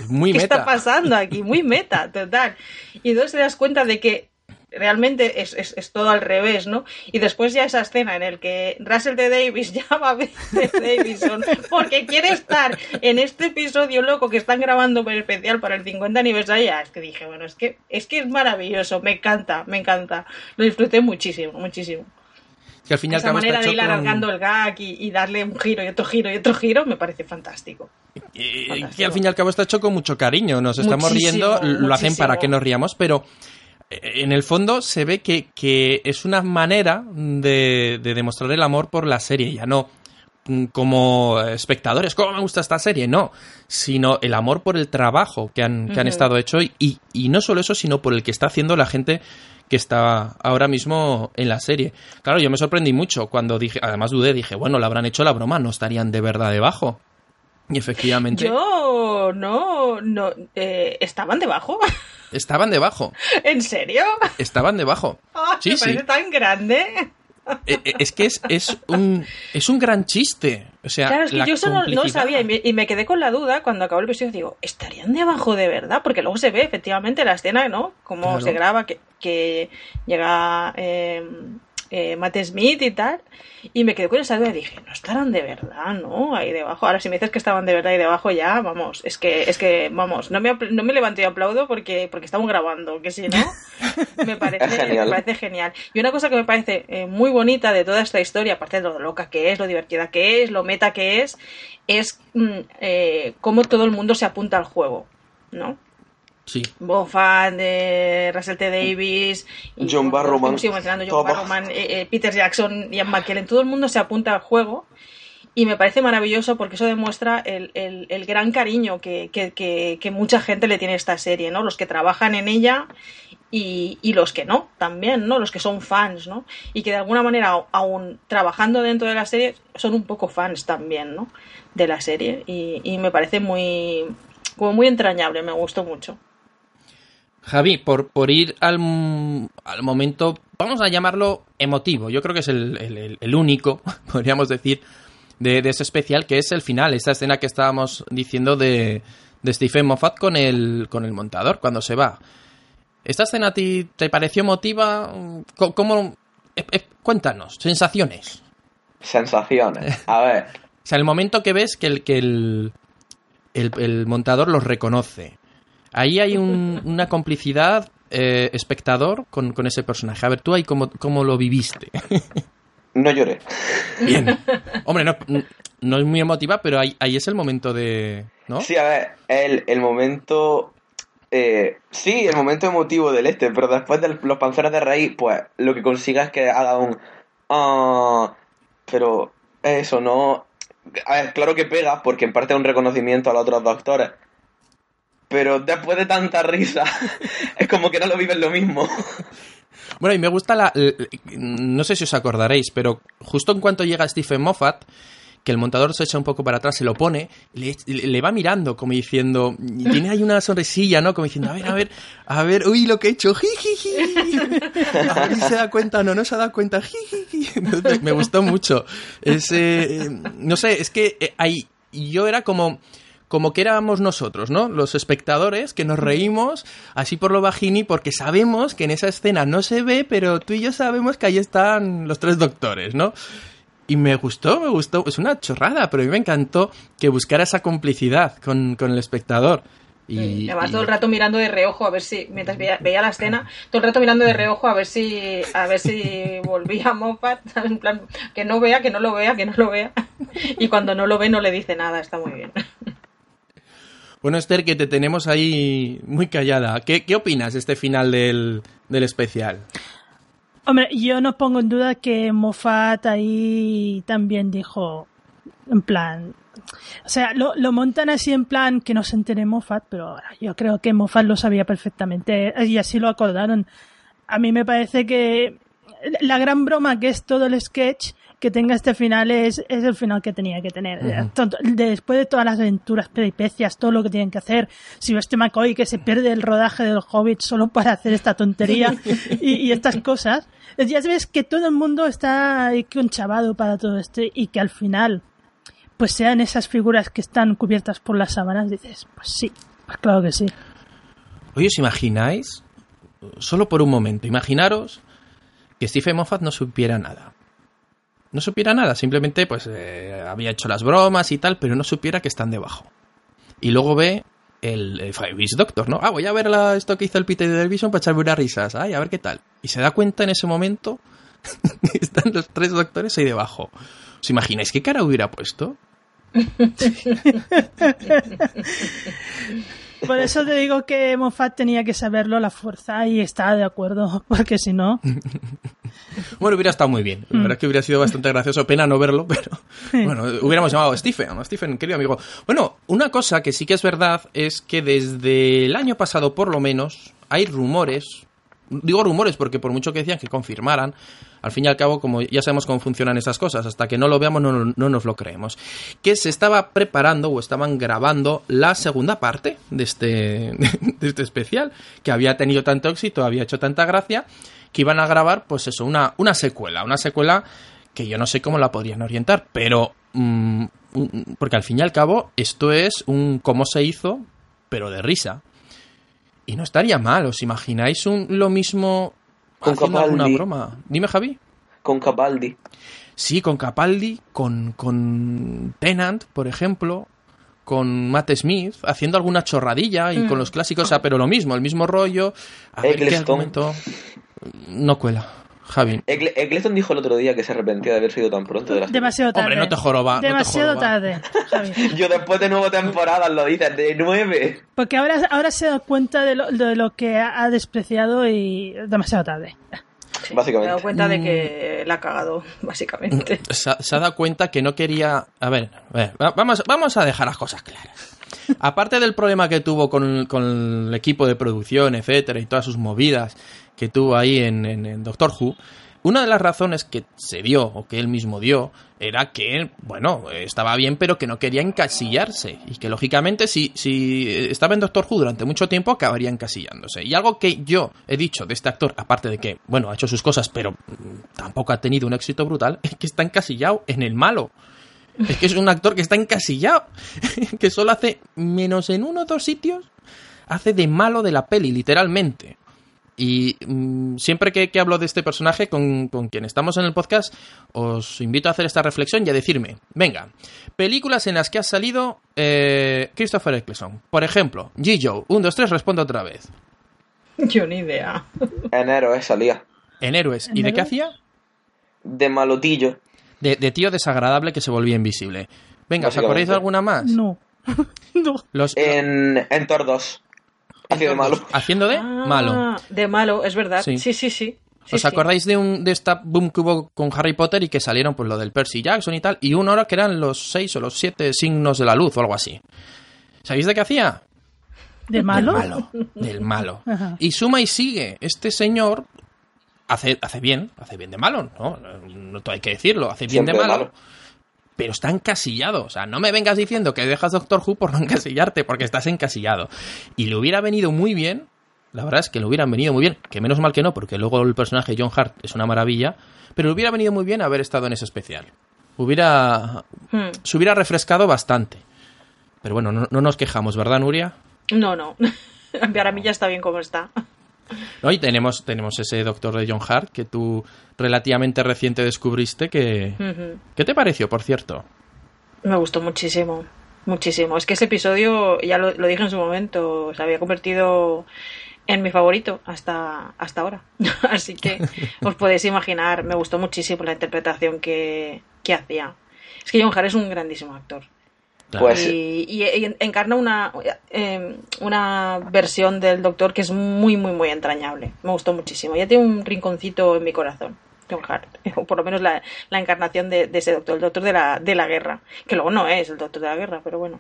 Muy ¿Qué está pasando aquí? Muy meta, total. Y entonces te das cuenta de que realmente es, es, todo al revés, ¿no? Y después ya esa escena en el que Russell de Davis llama a Beth Davison porque quiere estar en este episodio loco que están grabando por especial para el 50 aniversario, es que dije, bueno, es que es que es maravilloso, me encanta, me encanta. Lo disfruté muchísimo, muchísimo. Que al final Esa manera de ir alargando el gag y, darle un giro y otro giro y otro giro me parece fantástico. Y, que al fin y al cabo está hecho con mucho cariño. Nos estamos riendo, lo hacen para que nos riamos, pero en el fondo se ve que, que es una manera de, de, demostrar el amor por la serie, ya no mm, como espectadores, ¿cómo me gusta esta serie? No, sino el amor por el trabajo que han, que han estado hecho y, y, no solo eso, sino por el que está haciendo la gente que está ahora mismo en la serie. Claro, yo me sorprendí mucho cuando dije, además dudé, dije, bueno, le habrán hecho la broma, no estarían de verdad debajo. Y efectivamente. Yo no, no, eh, estaban debajo. Estaban debajo. ¿En serio? Estaban debajo. Ah, sí, me parece tan grande. Eh, eh, es que es, es, un, es un gran chiste. O sea, claro, es que yo eso no, lo sabía y me, quedé con la duda cuando acabó el episodio. Digo, ¿estarían debajo de verdad? Porque luego se ve efectivamente la escena, ¿no? Cómo se graba, que, que llega eh, eh, Matt Smith y tal. Y me quedé con esa duda y dije, no estarán de verdad, ¿no? Ahí debajo. Ahora, si me dices que estaban de verdad ahí debajo, ya, vamos, es que, es que, vamos, no me, no me levanto y aplaudo porque, porque estamos grabando, que si no, me parece, genial. me parece genial. Y una cosa que me parece eh, muy bonita de toda esta historia, aparte de lo loca que es, lo divertida que es, lo meta que es, es mm, eh, cómo todo el mundo se apunta al juego, ¿no? Sí. De Russell T. Davis, John Barrowman, John Barrowman eh, eh, Peter Jackson, Ian McKellen, todo el mundo se apunta al juego y me parece maravilloso porque eso demuestra el, el, gran cariño que, que, que, mucha gente le tiene a esta serie, ¿no? Los que trabajan en ella y, y, los que no, también, ¿no? Los que son fans, ¿no? Y que de alguna manera, aún trabajando dentro de la serie, son un poco fans también, ¿no? De la serie. Y, y me parece muy, como muy entrañable, me gustó mucho. Javi, por, por ir al, al, momento, vamos a llamarlo emotivo, yo creo que es el, el, único, podríamos decir, de, ese especial, que es el final, esta escena que estábamos diciendo de, de Stephen Moffat con el, con el montador, cuando se va. ¿Esta escena a ti te pareció emotiva? ¿Cómo? Eh, eh, cuéntanos, sensaciones. Sensaciones, a ver. o sea, el momento que ves que el, que el, el, el montador los reconoce Ahí hay una complicidad eh, espectador con, ese personaje. A ver, tú ahí cómo, cómo lo viviste. No lloré. Bien. Hombre, no, no es muy emotiva, pero ahí, ahí es el momento de. ¿No? Sí, a ver, el, el momento. Eh, sí, el momento emotivo del este, pero después de los panceros de raíz, pues lo que consiga es que haga un. Ah, pero eso no. A ver, claro que pega, porque en parte es un reconocimiento a los otros doctores pero después de tanta risa, es como que no lo viven lo mismo. Bueno, y me gusta la... No sé si os acordaréis, pero justo en cuanto llega Stephen Moffat, que el montador se echa un poco para atrás, se lo pone, le, le, va mirando como diciendo, tiene ahí una sonrisilla, ¿no? Como diciendo, a ver, a ver, a ver, uy, lo que he hecho, jiji, a ver si se da cuenta no, no se ha dado cuenta, jiji. Me gustó mucho. Es, eh, no sé, es que eh, ahí yo era como como que éramos nosotros, ¿no? Los espectadores que nos reímos así por lo bajini porque sabemos que en esa escena no se ve, pero tú y yo sabemos que ahí están los tres doctores, ¿no? Y me gustó, me gustó. Es una chorrada, pero a mí me encantó que buscara esa complicidad con, el espectado. Y, además todo el rato mirando de reojo a ver si mientras veía, la escena todo el rato mirando de reojo a ver si a ver si volvía Moffat en plan que no vea que no lo vea que no lo vea y cuando no lo ve no le dice nada está muy bien bueno, Esther, que te tenemos ahí muy callada. ¿Qué, qué opinas de este final del, del especial? Hombre, yo no pongo en duda que Moffat ahí también dijo, en plan, o sea, lo, lo, montan así en plan que no se entere Moffat, pero yo creo que Moffat lo sabía perfectamente y así lo acordaron. A mí me parece que la gran broma que es todo el sketch que tenga este final es, es el final que tenía que tener. Después de todas las aventuras, peripecias, todo lo que tienen que hacer, si este McCoy que se pierde el rodaje del Hobbit solo para hacer esta tontería y, estas cosas, ya ves que todo el mundo está conchavado para todo esto y que al final pues sean esas figuras que están cubiertas por las sábanas, dices, pues sí, pues claro que sí. Oye, ¿os imagináis solo por un momento, imaginaros que Stephen Moffat no supiera nada. No supiera nada, simplemente pues eh, había hecho las bromas y tal, pero no supiera que están debajo. Y luego ve el, el Five Beast Doctor, ¿no? Ah, voy a ver esto que hizo el Peter Television para echarme unas risas. Ay, a ver qué tal. Y se da cuenta en ese momento que están los tres doctores ahí debajo. ¿Os imagináis qué cara hubiera puesto? Por eso te digo que Moffat tenía que saberlo la fuerza y estaba de acuerdo, porque si no. Bueno, hubiera estado muy bien. La verdad es que hubiera sido bastante gracioso. Pena no verlo, pero. Bueno, hubiéramos llamado a Stephen, Stephen, querido amigo. Bueno, una cosa que sí que es verdad es que desde el año pasado, por lo menos, hay rumores. Digo rumores porque por mucho que decían que confirmaran, al fin y al cabo, como ya sabemos cómo funcionan esas cosas, hasta que no lo veamos no, no, nos lo creemos. Que se estaba preparando o estaban grabando la segunda parte de este, de este especial, que había tenido tanto éxito, había hecho tanta gracia, que iban a grabar, pues eso, una, una secuela, una secuela que yo no sé cómo la podrían orientar, pero... Mmm, porque al fin y al cabo, esto es un cómo se hizo, pero de risa. Y no estaría mal, ¿os imagináis un, lo mismo Con haciendo Capaldi. alguna broma? Dime, Javi. Con Capaldi. Sí, con Capaldi, con, con Tennant, por ejemplo, con Matt Smith, haciendo alguna chorradilla y con los clásicos, o sea, pero lo mismo, el mismo rollo. A ver qué argumento. No cuela, Javi. Eccleston dijo el otro día que se arrepentía de haber sido tan pronto de la Demasiado tarde. Hombre, no te joroba, no te Demasiado joroba. tarde, Javi. Yo después de nueve temporadas lo dices, de nueve. Porque ahora, ahora se da cuenta de lo, de lo que ha ha despreciado y demasiado tarde. Sí, Básicamente. Me he dado cuenta de que la ha cagado, básicamente. se, ha- se ha dado cuenta que no quería. A ver, a ver, va- vamos, vamos a dejar las cosas claras. Aparte del problema que tuvo con, con el equipo de producción, etcétera, y todas sus movidas que tuvo ahí en, en- en Doctor Who, una de las razones que se dio, o que él mismo dio, era que, bueno, estaba bien, pero que no quería encasillarse. Y que, lógicamente, si, si estaba en Doctor Who durante mucho tiempo, acabaría encasillándose. Y algo que yo he dicho de este actor, aparte de que, bueno, ha hecho sus cosas, pero mm, tampoco ha tenido un éxito brutal, es que está encasillado en el malo. Es que es un actor que está encasillado, que solo hace menos en uno o dos sitios, hace de malo de la peli, literalmente. Y mm, siempre que, que hablo de este personaje con, con quien estamos en el podcast, os invito a hacer esta reflexión y a decirme, venga, películas en las que ha salido eh, Christopher Eccleston. Por ejemplo, G-Joe, 1, 2, 3, responde otra vez. Yo ni idea. Enero, eh, salía. En Héroes. ¿Y de qué hacía? De malotillo. De, de tío desagradable que se volvía invisible. Venga, ¿os acordáis de alguna más? No. no. Los, En, en Thor 2. Hacía de malo. Haciendo de malo. Ah, De malo, es verdad. Sí. Sí, sí, sí. Sí, ¿Os sí. acordáis de un de esta boom que hubo con Harry Potter y que salieron pues lo del Percy Jackson y tal? Y una hora que eran los seis o los siete signos de la luz o algo así. ¿Sabéis de qué hacía? ¿De malo? Del malo. Del malo. Ajá. Y suma y sigue. Este señor hace, hace bien, hace bien de malo, ¿no? No hay que decirlo, hace bien Siempre de de malo. Pero está encasillado. O sea, no me vengas diciendo que dejas Doctor Who por no encasillarte, porque estás encasillado. Y le hubiera venido muy bien. La verdad es que le hubieran venido muy bien. Que menos mal que no, porque luego el personaje John Hart es una maravilla. Pero le hubiera venido muy bien haber estado en ese especial. Hubiera. Hmm. Se hubiera refrescado bastante. Pero bueno, no, no nos quejamos, ¿verdad, Nuria? No, no. Para mí ya está bien como está. ¿No? Y tenemos, tenemos ese doctor de John Hart que tú relativamente reciente descubriste que... ¿Qué te pareció, por cierto? Me gustó muchísimo. Muchísimo. Es que ese episodio, ya lo, lo dije en su momento, se había convertido en mi favorito hasta, hasta ahora. Así que os podéis imaginar, me gustó muchísimo la interpretación que, que hacía. Es que John Hart es un grandísimo actor. Claro. Pues- y, y- y encarna una, eh, una versión del doctor que es muy, muy, muy entrañable. Me gustó muchísimo. Ya tiene un rinconcito en mi corazón. John Hart, o por lo menos la, la encarnación de, de ese doctor, el doctor de la, de la guerra, que luego no es el doctor de la guerra, pero bueno,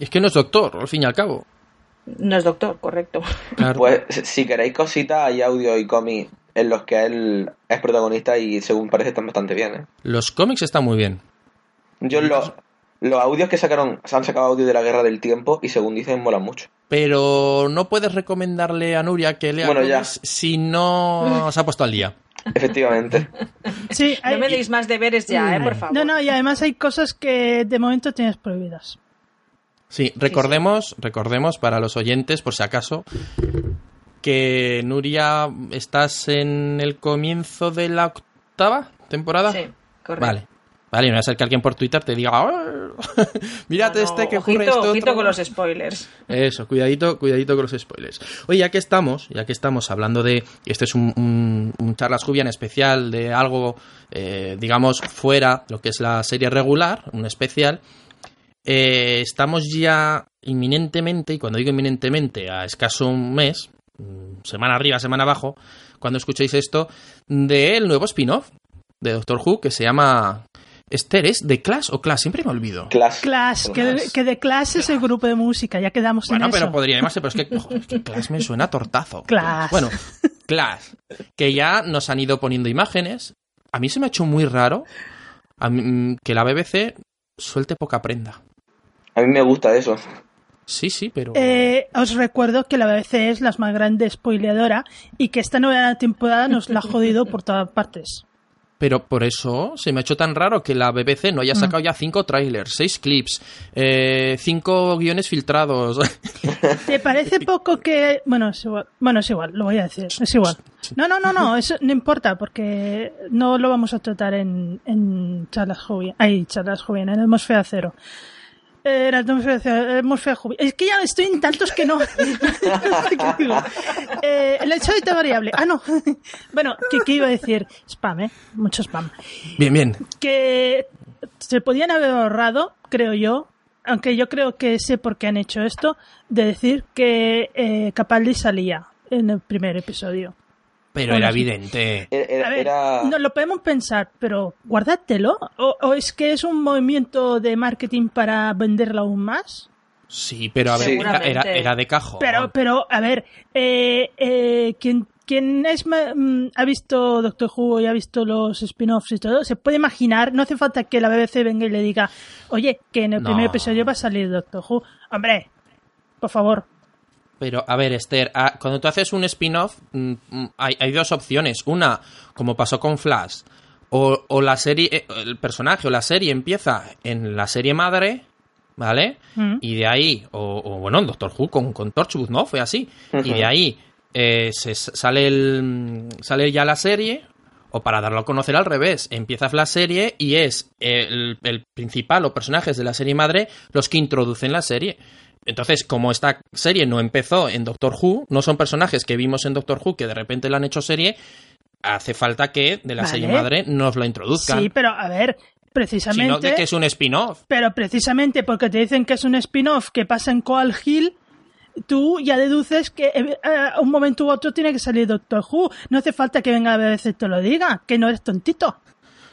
Es que no es doctor, al fin y al cabo. no es doctor, correcto. Claro. Pues si queréis cositas, hay audio y cómics en los que él es protagonista y según parece están bastante bien. ¿eh? Los cómics están muy bien. Yo los, los audios que sacaron, se han sacado audio de la guerra del tiempo y según dicen molan mucho. Pero no puedes recomendarle a Nuria que lea Bueno, ya. si no se ha puesto al día. Efectivamente. Sí, No me deis más deberes ya, eh, por favor. no, no, y además hay cosas que de momento tienes prohibidas. Sí, recordemos, recordemos para los oyentes, por si acaso, que Nuria, ¿estás en el comienzo de la octava temporada? Sí, correcto. Vale. Vale, no va a ser que alguien por Twitter te diga, oh, mírate No, este que ojito, ocurre esto ojito otro". con los spoilers. Eso, cuidadito, cuidadito con los spoilers. Oye, ya que estamos, ya que estamos hablando de, este es un, un, un charlas Jubian especial de algo, eh, digamos, fuera lo que es la serie regular, un especial, eh, estamos ya inminentemente, y cuando digo inminentemente, a escaso un mes, mm, semana arriba, semana abajo, cuando escuchéis esto, del nuevo spin-off de Doctor Who que se llama... Esther, ¿es de Clash o Clash? Siempre me olvido. Clash. Clash, que, de- que de Clash es el grupo de música, ya quedamos Bueno, en pero eso. podría llamarse, pero es que, ojo, es que Clash me suena a tortazo. Clash. Bueno, Clash, que ya nos han ido poniendo imágenes. A mí se me ha hecho muy raro a mí, mm, que la BBC suelte poca prenda. A mí me gusta eso. Sí, sí, pero... Eh, os recuerdo que la BBC es la más grande spoileadora y que esta nueva temporada nos la ha jodido por todas partes. Pero por eso se me ha hecho tan raro que la BBC no haya sacado ya cinco trailers, seis clips, eh, cinco guiones filtrados. ¿Te parece poco que.? Bueno, es igual. Bueno, es igual, lo voy a decir. Es igual. No, no, no, no, eso no importa, porque no lo vamos a tratar en, en charlas joven. Ay, charlas joven, en atmósfera cero. Eh, atmósfera. Es que ya estoy en tantos que no. ¿Qué digo? Eh, el hecho de variable. Ah, no. bueno, ¿qué, ¿qué iba a decir? Spam, ¿eh? Mucho spam bien, bien. que se podían haber ahorrado, creo yo, aunque yo creo que sé por qué han hecho esto, de decir que eh, Capaldi salía en el primer episodio. Pero Bueno, era evidente. Era, A ver, era- no lo podemos pensar, pero guárdatelo. ¿O, o es que es un movimiento de marketing para venderlo aún más? Sí, pero a ver, Sí. era, era, era de cajón. Pero, pero, a ver, eh, eh, quien, quien es, ma- mm, ha visto Doctor Who y ha visto los spin-offs y todo, se puede imaginar, no hace falta que la BBC venga y le diga, oye, que en el No. primer episodio va a salir Doctor Who. Hombre, por favor. Pero, a ver, Esther, ah, cuando tú haces un spin-off, mm, mm, hay, hay dos opciones. Una, como pasó con Flash, o, o la serie, eh, el personaje o la serie empieza en la serie madre, ¿vale? Mm. Y de ahí, o, o, bueno, en Doctor Who con, con Torchwood, ¿no? Fue así. Y de ahí eh, se s- sale, el, sale ya la serie, o para darlo a conocer al revés, empieza la serie y es el, el principal o personajes de la serie madre los que introducen la serie. Entonces, como esta serie no empezó en Doctor Who, no son personajes que vimos en Doctor Who que de repente la han hecho serie, hace falta que de la Vale. serie madre nos lo introduzcan. Sí, pero a ver, precisamente... sino de que es un spin-off. Pero precisamente porque te dicen que es un spin-off que pasa en Coal Hill, tú ya deduces que eh, a un momento u otro tiene que salir Doctor Who. No hace falta que venga a y te lo diga, que no eres tontito.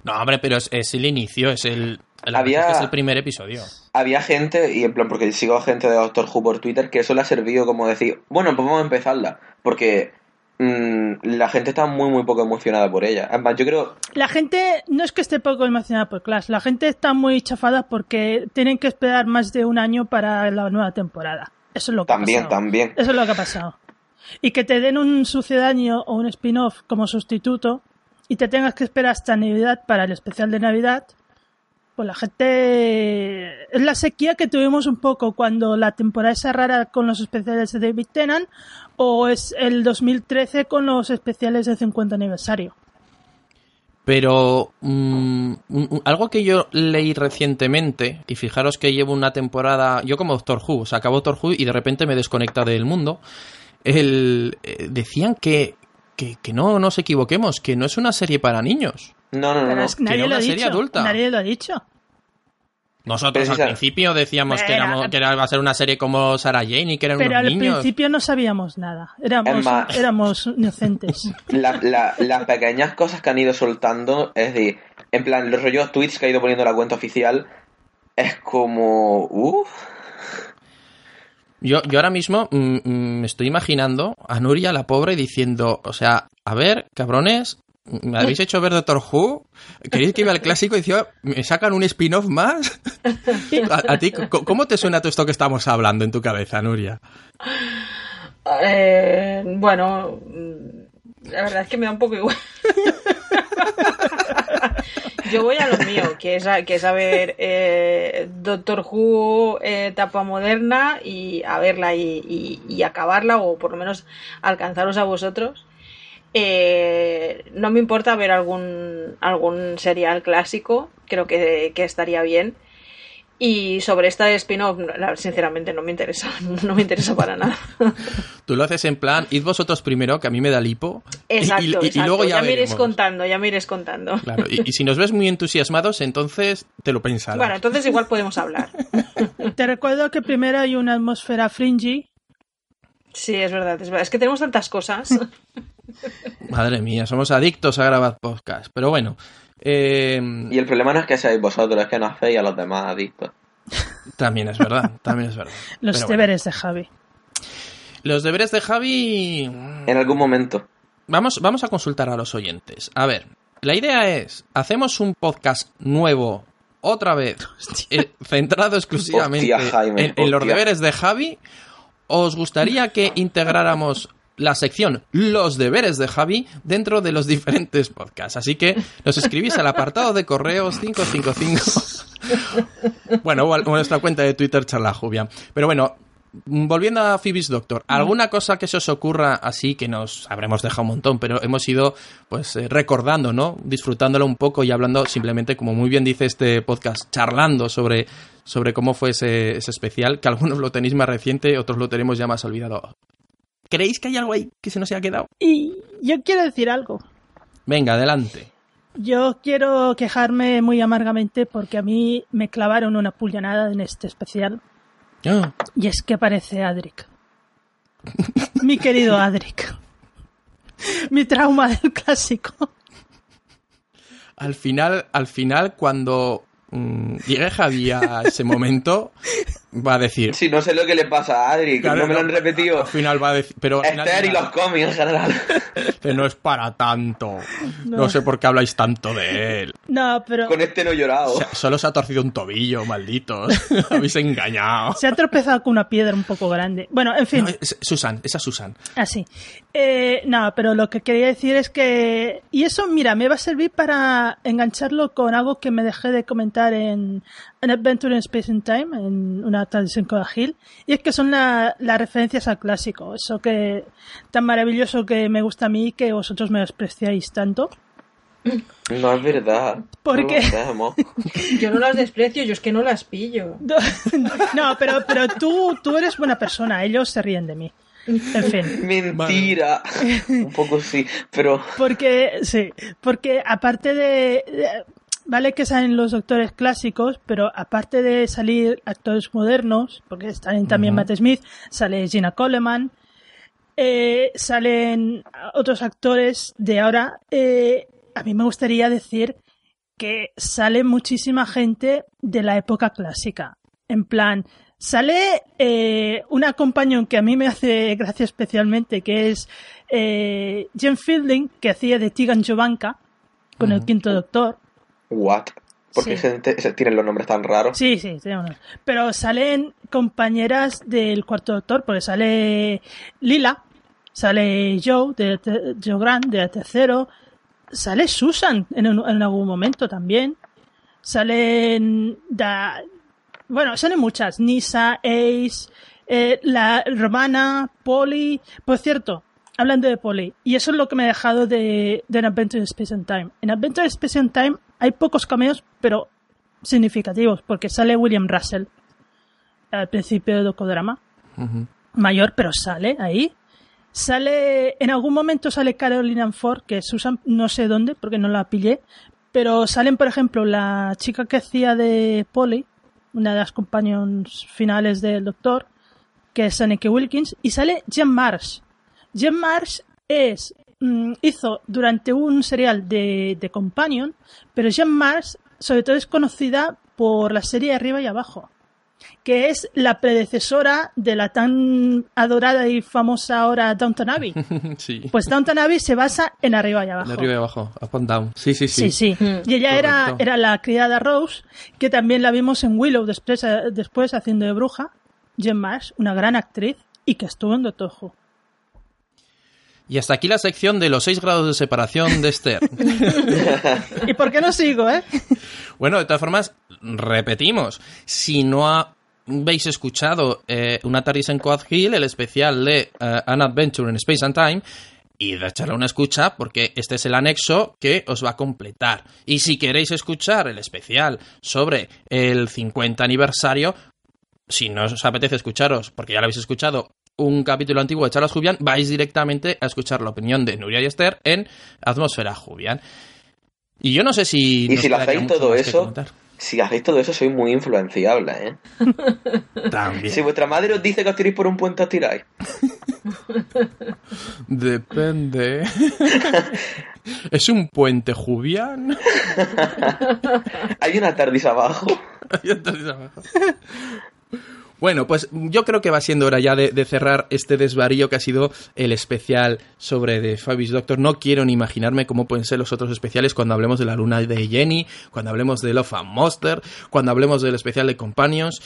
No, hombre, pero es, es el inicio, es el, la Había- es que es el primer episodio. Había gente, y en plan, porque sigo a gente de Doctor Who por Twitter, que eso le ha servido como decir, bueno, pues vamos a empezarla. Porque mm, la gente está muy, muy poco emocionada por ella. Además, yo creo, La gente no es que esté poco emocionada por Clash, la gente está muy chafada porque tienen que esperar más de un año para la nueva temporada. Eso es lo que también, ha pasado. también. Eso es lo que ha pasado. Y que te den un sucedáneo o un spin-off como sustituto y te tengas que esperar hasta Navidad para el especial de Navidad, pues la gente... Es la sequía que tuvimos un poco cuando la temporada esa rara con los especiales de David Tennant o es el 2013 con los especiales de 50 aniversario. Pero mm, algo que yo leí recientemente, y fijaros que llevo una temporada, yo como Doctor Who, se acabó Doctor Who y de repente me desconecta del mundo, el, eh, decían que, que, que no nos equivoquemos, que no es una serie para niños. No, no, no. Pero no. es que nadie lo ha una serie dicho. adulta. Nadie lo ha dicho. Nosotros al principio decíamos que, Era- éramos- que era, va a ser una serie como Sarah Jane y que eran Pero unos al niños. principio no sabíamos nada. Éramos, Emma. éramos inocentes. La- la- las pequeñas cosas que han ido soltando, es decir, en plan, los rollos tweets que ha ido poniendo la cuenta oficial, es como. Uff. Yo, yo ahora mismo mm, mm, me estoy imaginando a Nuria, la pobre, diciendo, o sea, a ver, cabrones, ¿me habéis hecho ver Doctor Who? ¿Queréis que iba al clásico y decía, ¿me sacan un spin-off más? ¿A, a ti cómo te suena todo esto que estamos hablando en tu cabeza, Nuria? Eh, bueno, la verdad es que me da un poco igual. Yo voy a lo mío, que es, que es a ver eh, Doctor Who eh, etapa moderna y a verla y, acabarla o por lo menos alcanzaros a vosotros. Eh, no me importa ver algún, algún serial clásico, creo que, que estaría bien. Y sobre esta spin-off, sinceramente, no me interesa. No me interesa para nada. Tú lo haces en plan, id vosotros primero, que a mí me da lipo. Exacto, y, luego ya, me iréis contando, ya me iréis contando. Claro, y, si nos ves muy entusiasmados, entonces te lo pensarás. Bueno, entonces igual podemos hablar. Te recuerdo que primero hay una atmósfera fringy. Sí, es verdad, es verdad. Es que tenemos tantas cosas. Madre mía, somos adictos a grabar podcast. Pero bueno, y el problema no es que seáis vosotros, es que no hacéis a los demás adictos. También es verdad, también es verdad. los deberes de Javi. Los deberes de Javi. En algún momento. Vamos, vamos a consultar a los oyentes. A ver, la idea es: hacemos un podcast nuevo, otra vez, eh, centrado exclusivamente en, los deberes de Javi. ¿Os gustaría que integráramos la sección Los deberes de Javi dentro de los diferentes podcasts. Así que nos escribís al apartado de correos 555. bueno, o nuestra cuenta de Twitter Charlajuvia. Pero bueno, volviendo a Phoebe's Doctor, ¿alguna cosa que se os ocurra así que nos habremos dejado un montón, pero hemos ido pues eh, recordando, ¿no? Disfrutándolo un poco y hablando simplemente, como muy bien dice este podcast, charlando sobre, sobre cómo fue ese especial, que algunos lo tenéis más reciente, otros lo tenemos ya más olvidado. ¿Creéis que hay algo ahí que se nos haya quedado? Y yo quiero decir algo. Venga, adelante. Yo quiero quejarme muy amargamente porque a mí me clavaron una pullanada en este especial. Ah. Y es que aparece Adric. Mi querido Adric. Mi trauma del clásico. Al final, al final, cuando mm, llegue Javi a ese momento, va a decir. Sí, no sé lo que le pasa a Adri, que no me lo han repetido. Al final va a decir. Pero Esther y los cómics en general. Que no es para tanto. No. sé por qué habláis tanto de él. No, pero. Con este no he llorado. solo se ha torcido un tobillo, malditos. Habéis engañado. Se ha tropezado con una piedra un poco grande. Bueno, en fin. Susan, esa Susan. Ah, sí. Eh, no, pero lo que quería decir es que. Y eso, mira, me va a servir para engancharlo con algo que me dejé de comentar en An Adventure in Space and Time, en una traducción con Gil, y es que son las referencias al clásico, eso que tan maravilloso que me gusta a mí que vosotros me despreciáis tanto. No es verdad. Porque yo no las desprecio, yo es que no las pillo. No, pero, pero tú, tú eres buena persona, ellos se ríen de mí. En fin. Mentira. Un poco sí, pero. Porque, sí, porque aparte de, vale que salen los doctores clásicos, pero aparte de salir actores modernos, porque están también Matt Smith, sale Gina Coleman, eh, salen otros actores de ahora. Eh, a mí me gustaría decir que sale muchísima gente de la época clásica. En plan, sale eh, una compañía que a mí me hace gracia especialmente, que es Jen Fielding, que hacía de Tigan Jovanka con el quinto doctor. What? Porque tienen los nombres tan raros. Sí, sí, pero salen compañeras del cuarto doctor, porque sale Lila, sale Joe, de, Joe Grant, de tercero, sale Susan en, en algún momento también, salen, da, bueno, salen muchas, Nisa, Ace, eh, la romana, Polly, por cierto, hablando de Polly, y eso es lo que me ha dejado de, de Adventure in Space and Time. En Adventure in Space and Time hay pocos cameos, pero significativos, porque sale William Russell al principio de Docodrama, mayor, pero sale ahí. Sale, en algún momento sale Carolina Ford, que Susan no sé dónde, porque no la pillé, pero salen, por ejemplo, la chica que hacía de Polly, una de las compañeros finales del Doctor, que es Anneke Wilkins, y sale Jen Marsh. Jen Marsh es hizo durante un serial de, de Companion, pero Jean Mars sobre todo es conocida por la serie Arriba y Abajo, que es la predecesora de la tan adorada y famosa ahora Downton Abbey. Pues Downton Abbey se basa en Arriba y Abajo. arriba y Abajo, up and down. Sí, sí, sí. Sí, sí. Mm. Y ella era, era la criada Rose, que también la vimos en Willow después, después haciendo de bruja. Jen Mars, una gran actriz, y que estuvo en Doctor Who. Y hasta aquí la sección de los seis grados de separación de Esther. ¿Y por qué no sigo, eh? Bueno, de todas formas, repetimos, si no habéis escuchado eh, Una TARDIS en Quad Hill, el especial de eh, An Adventure in Space and Time, y de echarle una escucha porque este es el anexo que os va a completar. Y si queréis escuchar el especial sobre el 50 aniversario, si no os apetece escucharos, porque ya lo habéis escuchado, un capítulo antiguo de Charlas Jubian, vais directamente a escuchar la opinión de Nuria y Esther en Atmósfera Jubian. Y yo no sé si... Y si lo hacéis todo eso, si hacéis todo eso, sois muy influenciable, ¿eh? También. Si vuestra madre os dice que os tiréis por un puente, os tiráis. Depende. ¿Es un puente Jubian? Hay una tardis abajo. Hay una tardis abajo. Bueno, pues yo creo que va siendo hora ya de, cerrar este desvarío que ha sido el especial sobre The Fabius Doctor. No quiero ni imaginarme cómo pueden ser los otros especiales cuando hablemos de la luna de Jenny, cuando hablemos de Love and Monster, cuando hablemos del especial de Companions.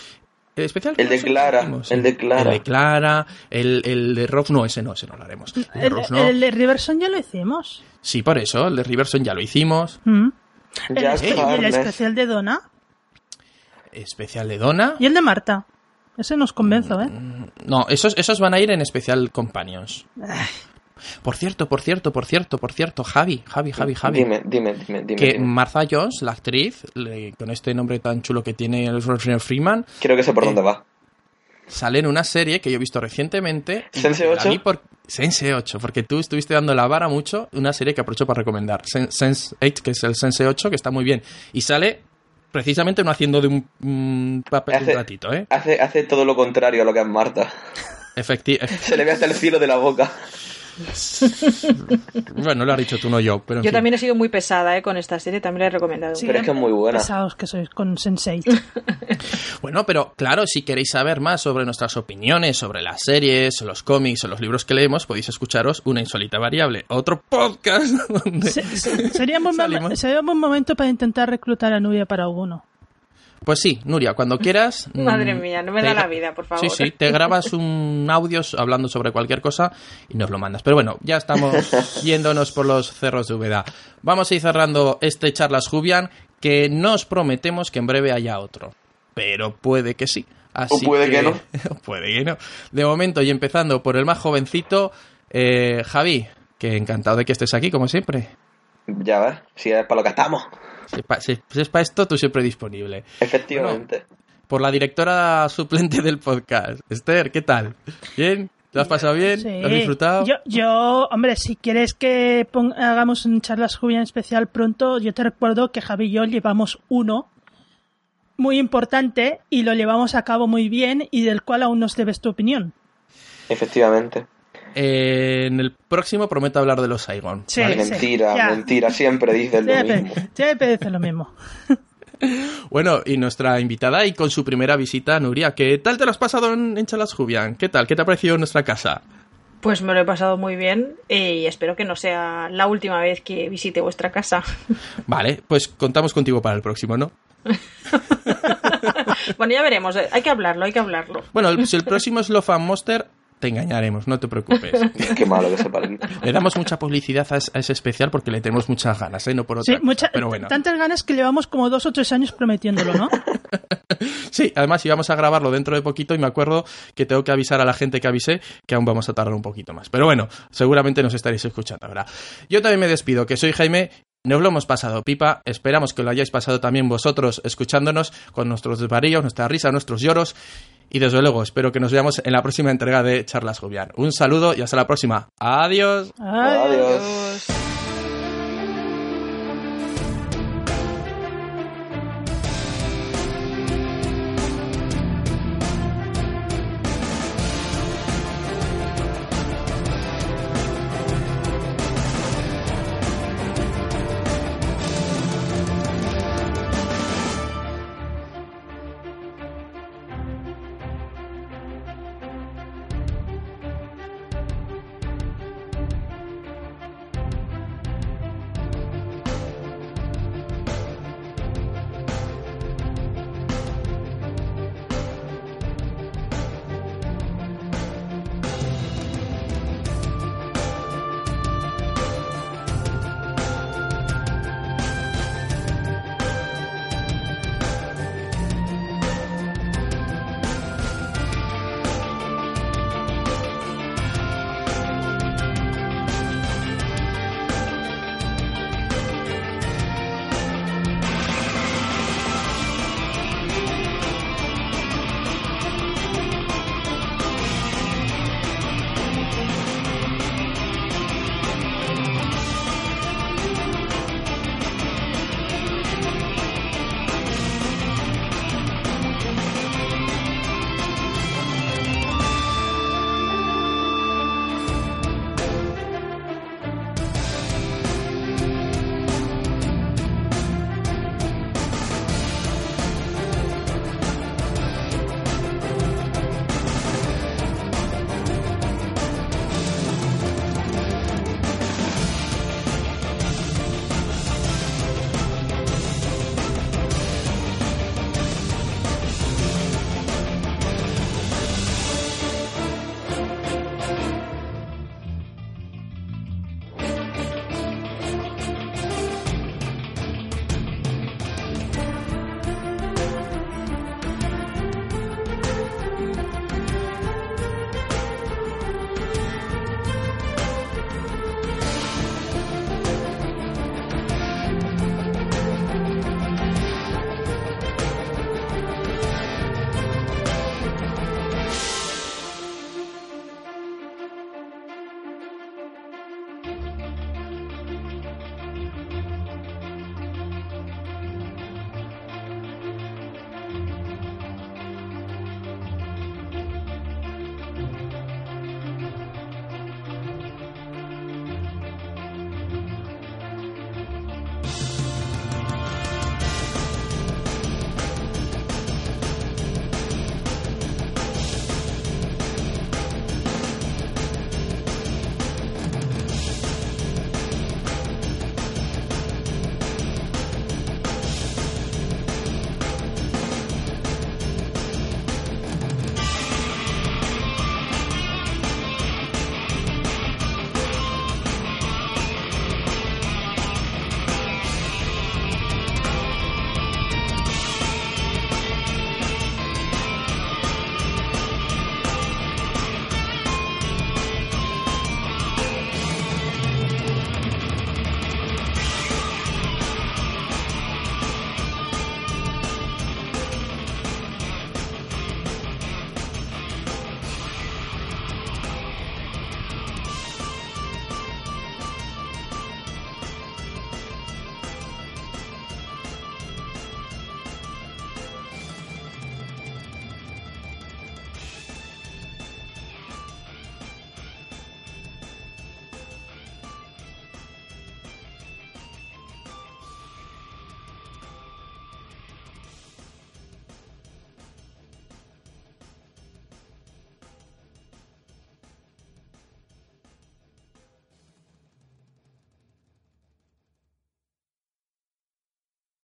El especial el de Clara, el de Clara. El de Clara, el, de Ross, no, ese no, ese no lo haremos. El, de, no. el de Riverson ya lo hicimos. Sí, por eso, el de Riverson ya lo hicimos. Mm. ¿Y el especial de Donna? Especial de Donna. Y el de Marta. Ese nos convenzo, ¿eh? No, esos, esos van a ir en especial Companions. Por cierto, por cierto, por cierto, por cierto, Javi, Javi, Javi, Javi. Dime, dime, dime. dime que Martha Jones, la actriz, con este nombre tan chulo que tiene el señor Freeman. Creo que sé por eh, dónde va. Sale en una serie que yo he visto recientemente. ¿Sense 8? Por... Sense 8, porque tú estuviste dando la vara mucho. Una serie que aprovecho para recomendar. Sense 8, que es el Sense 8, que está muy bien. Y sale precisamente no haciendo de un, papel hace, un ratito, ¿eh? Hace, hace todo lo contrario a lo que es Marta. Efectivamente. Se le ve hasta el cielo de la boca. bueno, lo has dicho tú, no yo. Pero yo también he sido muy pesada ¿eh? con esta serie, también la he recomendado. pero es que es muy buena. Pesados que sois con Sensei. bueno, pero claro, si queréis saber más sobre nuestras opiniones, sobre las series, los cómics o los libros que leemos, podéis escucharos Una Insólita Variable, otro podcast donde sería, un sería un buen momento para intentar reclutar a Nubia para alguno. Pues sí, Nuria, cuando quieras. Madre mm, mía, no me da la vida, por favor. Sí, sí, te grabas un audio hablando sobre cualquier cosa y nos lo mandas. Pero bueno, ya estamos yéndonos por los cerros de Úbeda. Vamos a ir cerrando este charlas Jubian, que nos prometemos que en breve haya otro. Pero puede que sí. Así o puede que, no. puede que no. De momento, y empezando por el más jovencito, eh, Javi, que encantado de que estés aquí, como siempre. Ya ves, si es para lo que estamos. Si es para esto, tú siempre disponible. Efectivamente. por la directora suplente del podcast. Esther, ¿qué tal? ¿Bien? ¿Te has pasado bien? Sí. has disfrutado? Yo, yo, hombre, si quieres que hagamos un charlas Jubian especial pronto, yo te recuerdo que Javi y yo llevamos uno muy importante y lo llevamos a cabo muy bien y del cual aún nos debes tu opinión. Efectivamente. Eh, en el próximo prometo hablar de los Saigon. Sí, mentira, mentira, siempre dices lo mismo. Siempre dices lo mismo. Bueno, y nuestra invitada y con su primera visita, Nuria, ¿qué tal te lo has pasado en, en Chalas Jubian? ¿Qué tal? ¿Qué te ha parecido nuestra casa? Pues me lo he pasado muy bien y espero que no sea la última vez que visite vuestra casa. Vale, pues contamos contigo para el próximo, ¿no? bueno, ya veremos, hay que hablarlo, hay que hablarlo. Bueno, si el próximo es Love and Monster, te engañaremos, no te preocupes. Qué malo que se Le damos mucha publicidad a, ese especial porque le tenemos muchas ganas, ¿eh? No por otra sí, mucha, pero bueno. Tantas ganas que llevamos como dos o tres años prometiéndolo, ¿no? sí, además íbamos a grabarlo dentro de poquito y me acuerdo que tengo que avisar a la gente que avisé que aún vamos a tardar un poquito más. Pero bueno, seguramente nos estaréis escuchando ahora. Yo también me despido, que soy Jaime nos lo hemos pasado pipa, esperamos que lo hayáis pasado también vosotros escuchándonos con nuestros desvaríos, nuestra risa, nuestros lloros y desde luego, espero que nos veamos en la próxima entrega de Charlas Jovian. Un saludo y hasta la próxima. Adiós. Adiós.